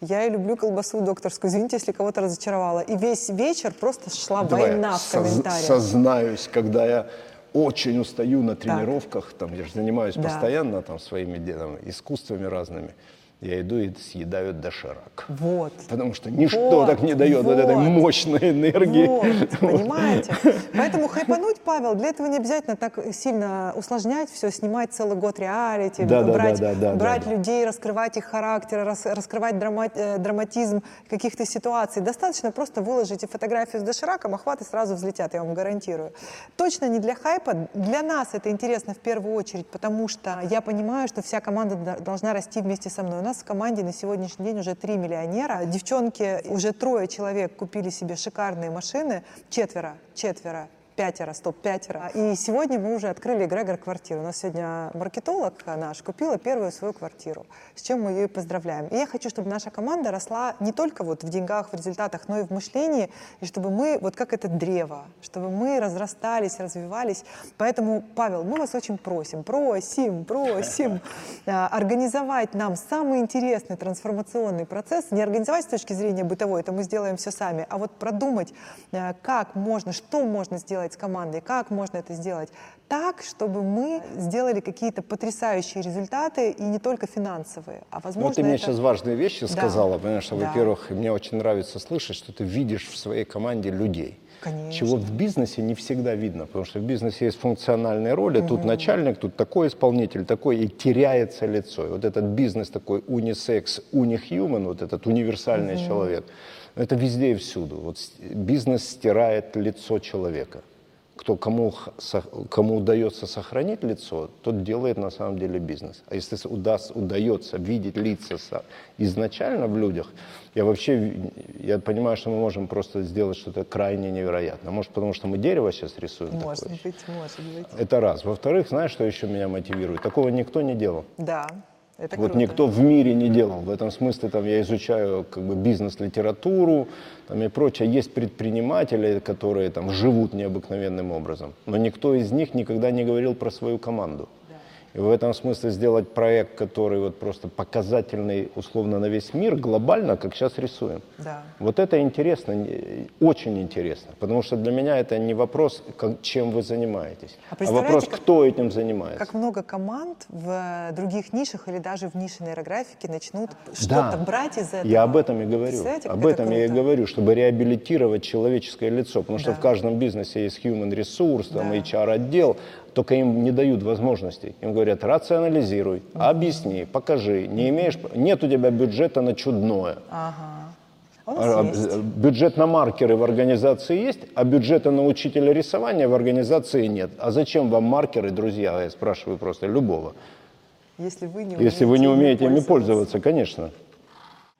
Я и люблю колбасу докторскую. Извините, если кого-то разочаровала. И весь вечер просто шла Давай война в соз- комментариях. сознаюсь, когда я очень устаю на тренировках, там, я же занимаюсь Да. постоянно там, своими там, искусствами разными, я иду и съедаю доширак. Вот. Потому что ничто Вот, так не дает вот, этой вот. мощной энергии. Вот, понимаете? Поэтому хайпануть, Павел, для этого не обязательно так сильно усложнять все, снимать целый год реалити, Да, брать, да, да, да, брать да. людей, раскрывать их характер, рас- раскрывать драма- э, драматизм каких-то ситуаций. Достаточно просто выложите фотографию с дошираком, охваты сразу взлетят, я вам гарантирую. Точно не для хайпа. Для нас это интересно в первую очередь, потому что я понимаю, что вся команда должна расти вместе со мной. У нас в команде на сегодняшний день уже три миллионера. Девчонки, уже трое человек купили себе шикарные машины. Четверо, четверо пятеро, стоп, пятеро. И сегодня мы уже открыли Грегор квартиру. У нас сегодня маркетолог наш купила первую свою квартиру, с чем мы ее и поздравляем. И я хочу, чтобы наша команда росла не только вот в деньгах, в результатах, но и в мышлении, и чтобы мы, вот как это древо, чтобы мы разрастались, развивались. Поэтому, Павел, мы вас очень просим, просим, просим а, организовать нам самый интересный трансформационный процесс, не организовать с точки зрения бытовой, это мы сделаем все сами, а вот продумать, а, как можно, что можно сделать с командой, как можно это сделать так, чтобы мы сделали какие-то потрясающие результаты и не только финансовые, а возможно Вот ты мне это- сейчас важные вещи Да. сказала, понимаешь, что, Да. во-первых, мне очень нравится слышать, что ты видишь в своей команде людей. Конечно. Чего в бизнесе не всегда видно, потому что в бизнесе есть функциональные роли, тут начальник, тут такой исполнитель, такой, и теряется лицо. И вот этот бизнес такой унисекс, унихьюман, вот этот универсальный человек, это везде и всюду. Вот бизнес стирает лицо человека. Кто, кому, кому удается сохранить лицо, тот делает на самом деле бизнес. А если с- удаст, удается видеть лица изначально в людях, я вообще я понимаю, что мы можем просто сделать что-то крайне невероятное. Может, потому что мы дерево сейчас рисуем Может такое? быть, может быть. Это раз. Во-вторых, знаешь, что еще меня мотивирует? Такого никто не делал. Да. Это вот круто. никто в мире не делал. В этом смысле там, я изучаю как бы, бизнес-литературу там, и прочее. Есть предприниматели, которые там, живут необыкновенным образом, но никто из них никогда не говорил про свою команду. И в этом смысле сделать проект, который вот просто показательный условно на весь мир, глобально, как сейчас рисуем. Да. Вот это интересно, очень интересно, потому что для меня это не вопрос, как- чем вы занимаетесь, А а, вопрос, как- кто этим занимается. Как много команд в э, других нишах или даже в нише нейрографики начнут что-то брать из этого. Я об этом и говорю. Об это этом я и говорю, чтобы реабилитировать человеческое лицо. Потому что Да. в каждом бизнесе есть human resource, там Да. HR-отдел, только им не дают возможностей. Им говорят, рационализируй, объясни, покажи. Не имеешь, нет у тебя бюджета на чудное. Ага. А А, э, Бюджет на маркеры в организации есть, а бюджета на учителя рисования в организации нет. А зачем вам маркеры, друзья? Я спрашиваю просто любого. Если вы не Если вы не умеете ими пользоваться, конечно.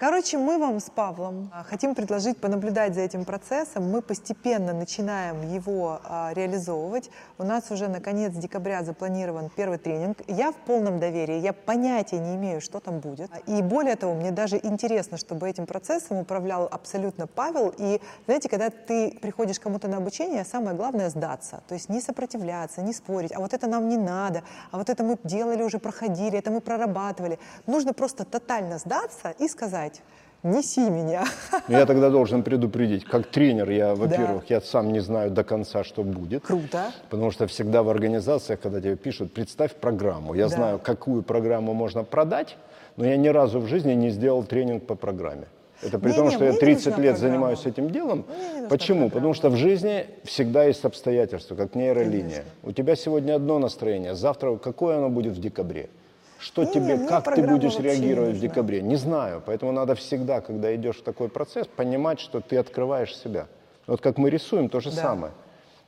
Короче, мы вам с Павлом а, хотим предложить понаблюдать за этим процессом. Мы постепенно начинаем его а, реализовывать. У нас уже на конец декабря запланирован первый тренинг. Я в полном доверии, я понятия не имею, что там будет. И более того, мне даже интересно, чтобы этим процессом управлял абсолютно Павел. И знаете, когда ты приходишь кому-то на обучение, самое главное сдаться. То есть не сопротивляться, не спорить. А вот это нам не надо, а вот это мы делали уже, проходили, это мы прорабатывали. Нужно просто тотально сдаться и сказать, неси меня. Но я тогда должен предупредить, как тренер, я, во-первых, я сам не знаю до конца, что будет. Круто. Потому что всегда в организациях, когда тебе пишут, представь программу. Я Да. знаю, какую программу можно продать, но я ни разу в жизни не сделал тренинг по программе. Это при том, Не-не, что я мне не 30 нужна лет программа. занимаюсь этим делом. Не Почему? программа. Потому что в жизни всегда есть обстоятельства, как нейролиния. У тебя сегодня одно настроение, завтра какое оно будет в декабре? Что Не-не, тебе, мне как ты будешь не реагировать в декабре? Не знаю. Поэтому надо всегда, когда идешь в такой процесс, понимать, что ты открываешь себя. Вот как мы рисуем, то же Да. самое.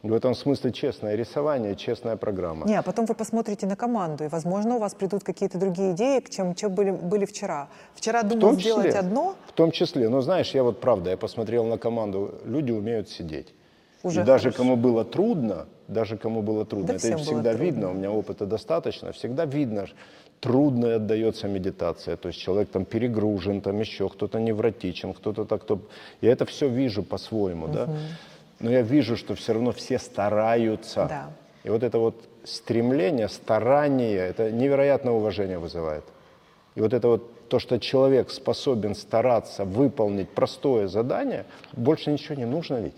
В этом смысле честное рисование, честная программа. Не, а потом вы посмотрите на команду, и, возможно, у вас придут какие-то другие идеи, чем, чем были, были вчера. Вчера думал том сделать числе. одно, В том числе. Но знаешь, я вот правда, я посмотрел на команду, люди умеют сидеть. Уже и даже хорошо. кому было трудно, даже кому было трудно, Да это всем было всегда трудно. видно, у меня опыта достаточно, всегда видно, ш- трудно отдается медитация, то есть человек там перегружен, там еще кто-то невротичен, кто-то так, кто... Я это все вижу по-своему, да, но я вижу, что все равно все стараются. Да. И вот это вот стремление, старание, это невероятное уважение вызывает. И вот это вот то, что человек способен стараться выполнить простое задание, больше ничего не нужно ведь.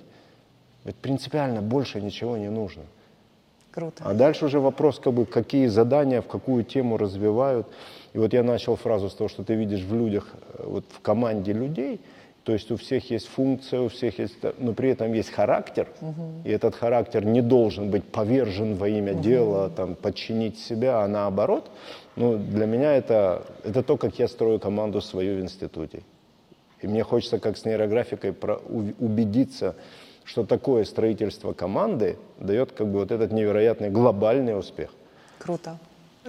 Ведь принципиально больше ничего не нужно. Круто. А дальше уже вопрос, как бы, какие задания, в какую тему развивают. И вот я начал фразу с того, что ты видишь в людях, э, вот в команде людей, то есть у всех есть функция, у всех есть, э, но при этом есть характер, и этот характер не должен быть повержен во имя дела, там, подчинить себя, а наоборот. Ну, для меня это, это то, как я строю команду свою в институте. И мне хочется, как с нейрографикой, про- убедиться, что такое строительство команды дает как бы вот этот невероятный глобальный успех. Круто.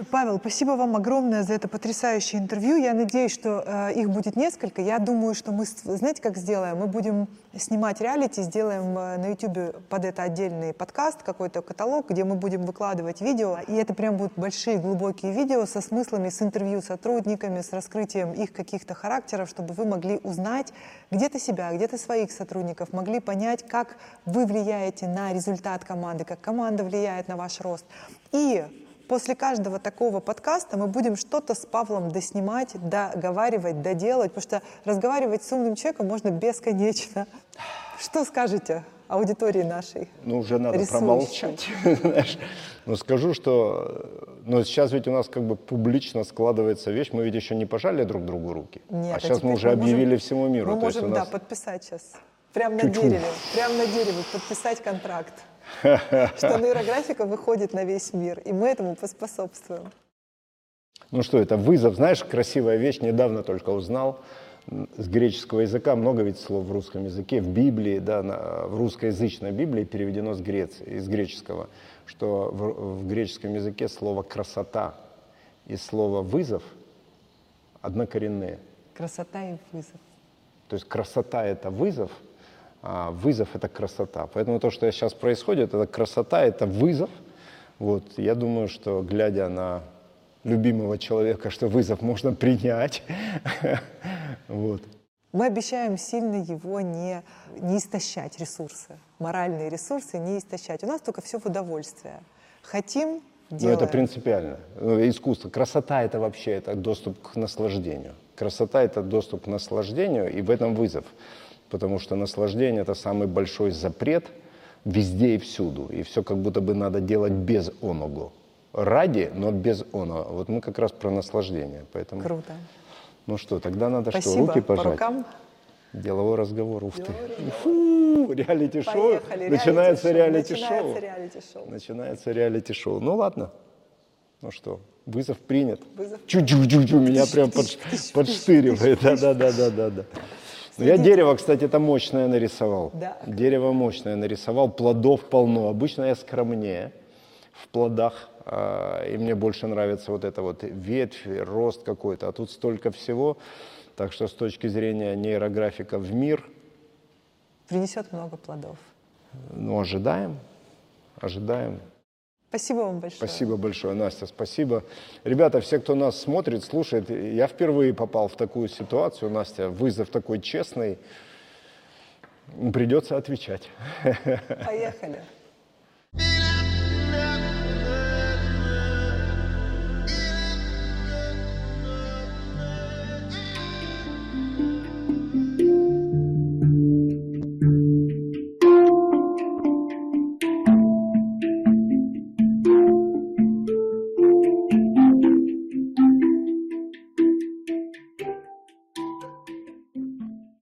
Павел, спасибо вам огромное за это потрясающее интервью. Я надеюсь, что э, их будет несколько. Я думаю, что мы, знаете, как сделаем? Мы будем снимать реалити, сделаем э, на YouTube под это отдельный подкаст, какой-то каталог, где мы будем выкладывать видео. И это прям будут большие, глубокие видео со смыслами, с интервью сотрудниками, с раскрытием их каких-то характеров, чтобы вы могли узнать где-то себя, где-то своих сотрудников, могли понять, как вы влияете на результат команды, как команда влияет на ваш рост. И После каждого такого подкаста мы будем что-то с Павлом доснимать, договаривать, доделать, потому что разговаривать с умным человеком можно бесконечно. Что скажете аудитории нашей? Ну, уже надо Рисующий. промолчать. Но скажу, что но сейчас ведь у нас как бы публично складывается вещь, мы ведь еще не пожали друг другу руки. Нет, а сейчас теперь мы уже объявили всему миру. Мы То есть можем, да, подписать сейчас. Прямо на дереве, прямо на дереве подписать контракт, что нейрографика выходит на весь мир, и мы этому поспособствуем. Ну что, это вызов, знаешь, красивая вещь, недавно только узнал. С греческого языка много ведь слов в русском языке, в Библии, да, на- в русскоязычной Библии переведено с, Греции, из греческого, что в, в греческом языке слово «красота» и слово «вызов» однокоренные. Красота и вызов. То есть красота – это вызов, вызов – это красота. Поэтому то, что сейчас происходит, это красота, это вызов. Вот, я думаю, что глядя на любимого человека, что вызов можно принять. Вот. Мы обещаем сильно его не, не истощать, ресурсы, моральные ресурсы не истощать. У нас только все в удовольствие. Хотим, Но делаем. это принципиально. Ну, Искусство. Красота это вообще это доступ к наслаждению. Красота это доступ к наслаждению, и в этом вызов. Потому что наслаждение это самый большой запрет везде и всюду. И все как будто бы надо делать без оного. Ради, но без оного. Вот мы как раз про наслаждение. Поэтому, Круто. ну что, тогда надо что, Спасибо. руки По пожать? рукам. Деловой разговор, ух ты. Фу, реалити-шоу. Начинается реалити-шоу. Начинается реалити-шоу. Ну ладно. Ну что, вызов принят. Вызов Чу-чу-чу-чу, меня прям под, подштыривает. Да-да-да-да-да. Ну, я дерево, кстати, это мощное нарисовал. Да. Дерево мощное нарисовал, плодов полно. Обычно я скромнее в плодах, а, и мне больше нравится вот это вот ветвь, рост какой-то. А тут столько всего. Так что с точки зрения нейрографика в мир, Принесет много плодов. ну, ожидаем, ожидаем. Спасибо вам большое. Спасибо большое, Настя, спасибо. Ребята, все, кто нас смотрит, слушает, я впервые попал в такую ситуацию, Настя, вызов такой честный, придется отвечать. Поехали.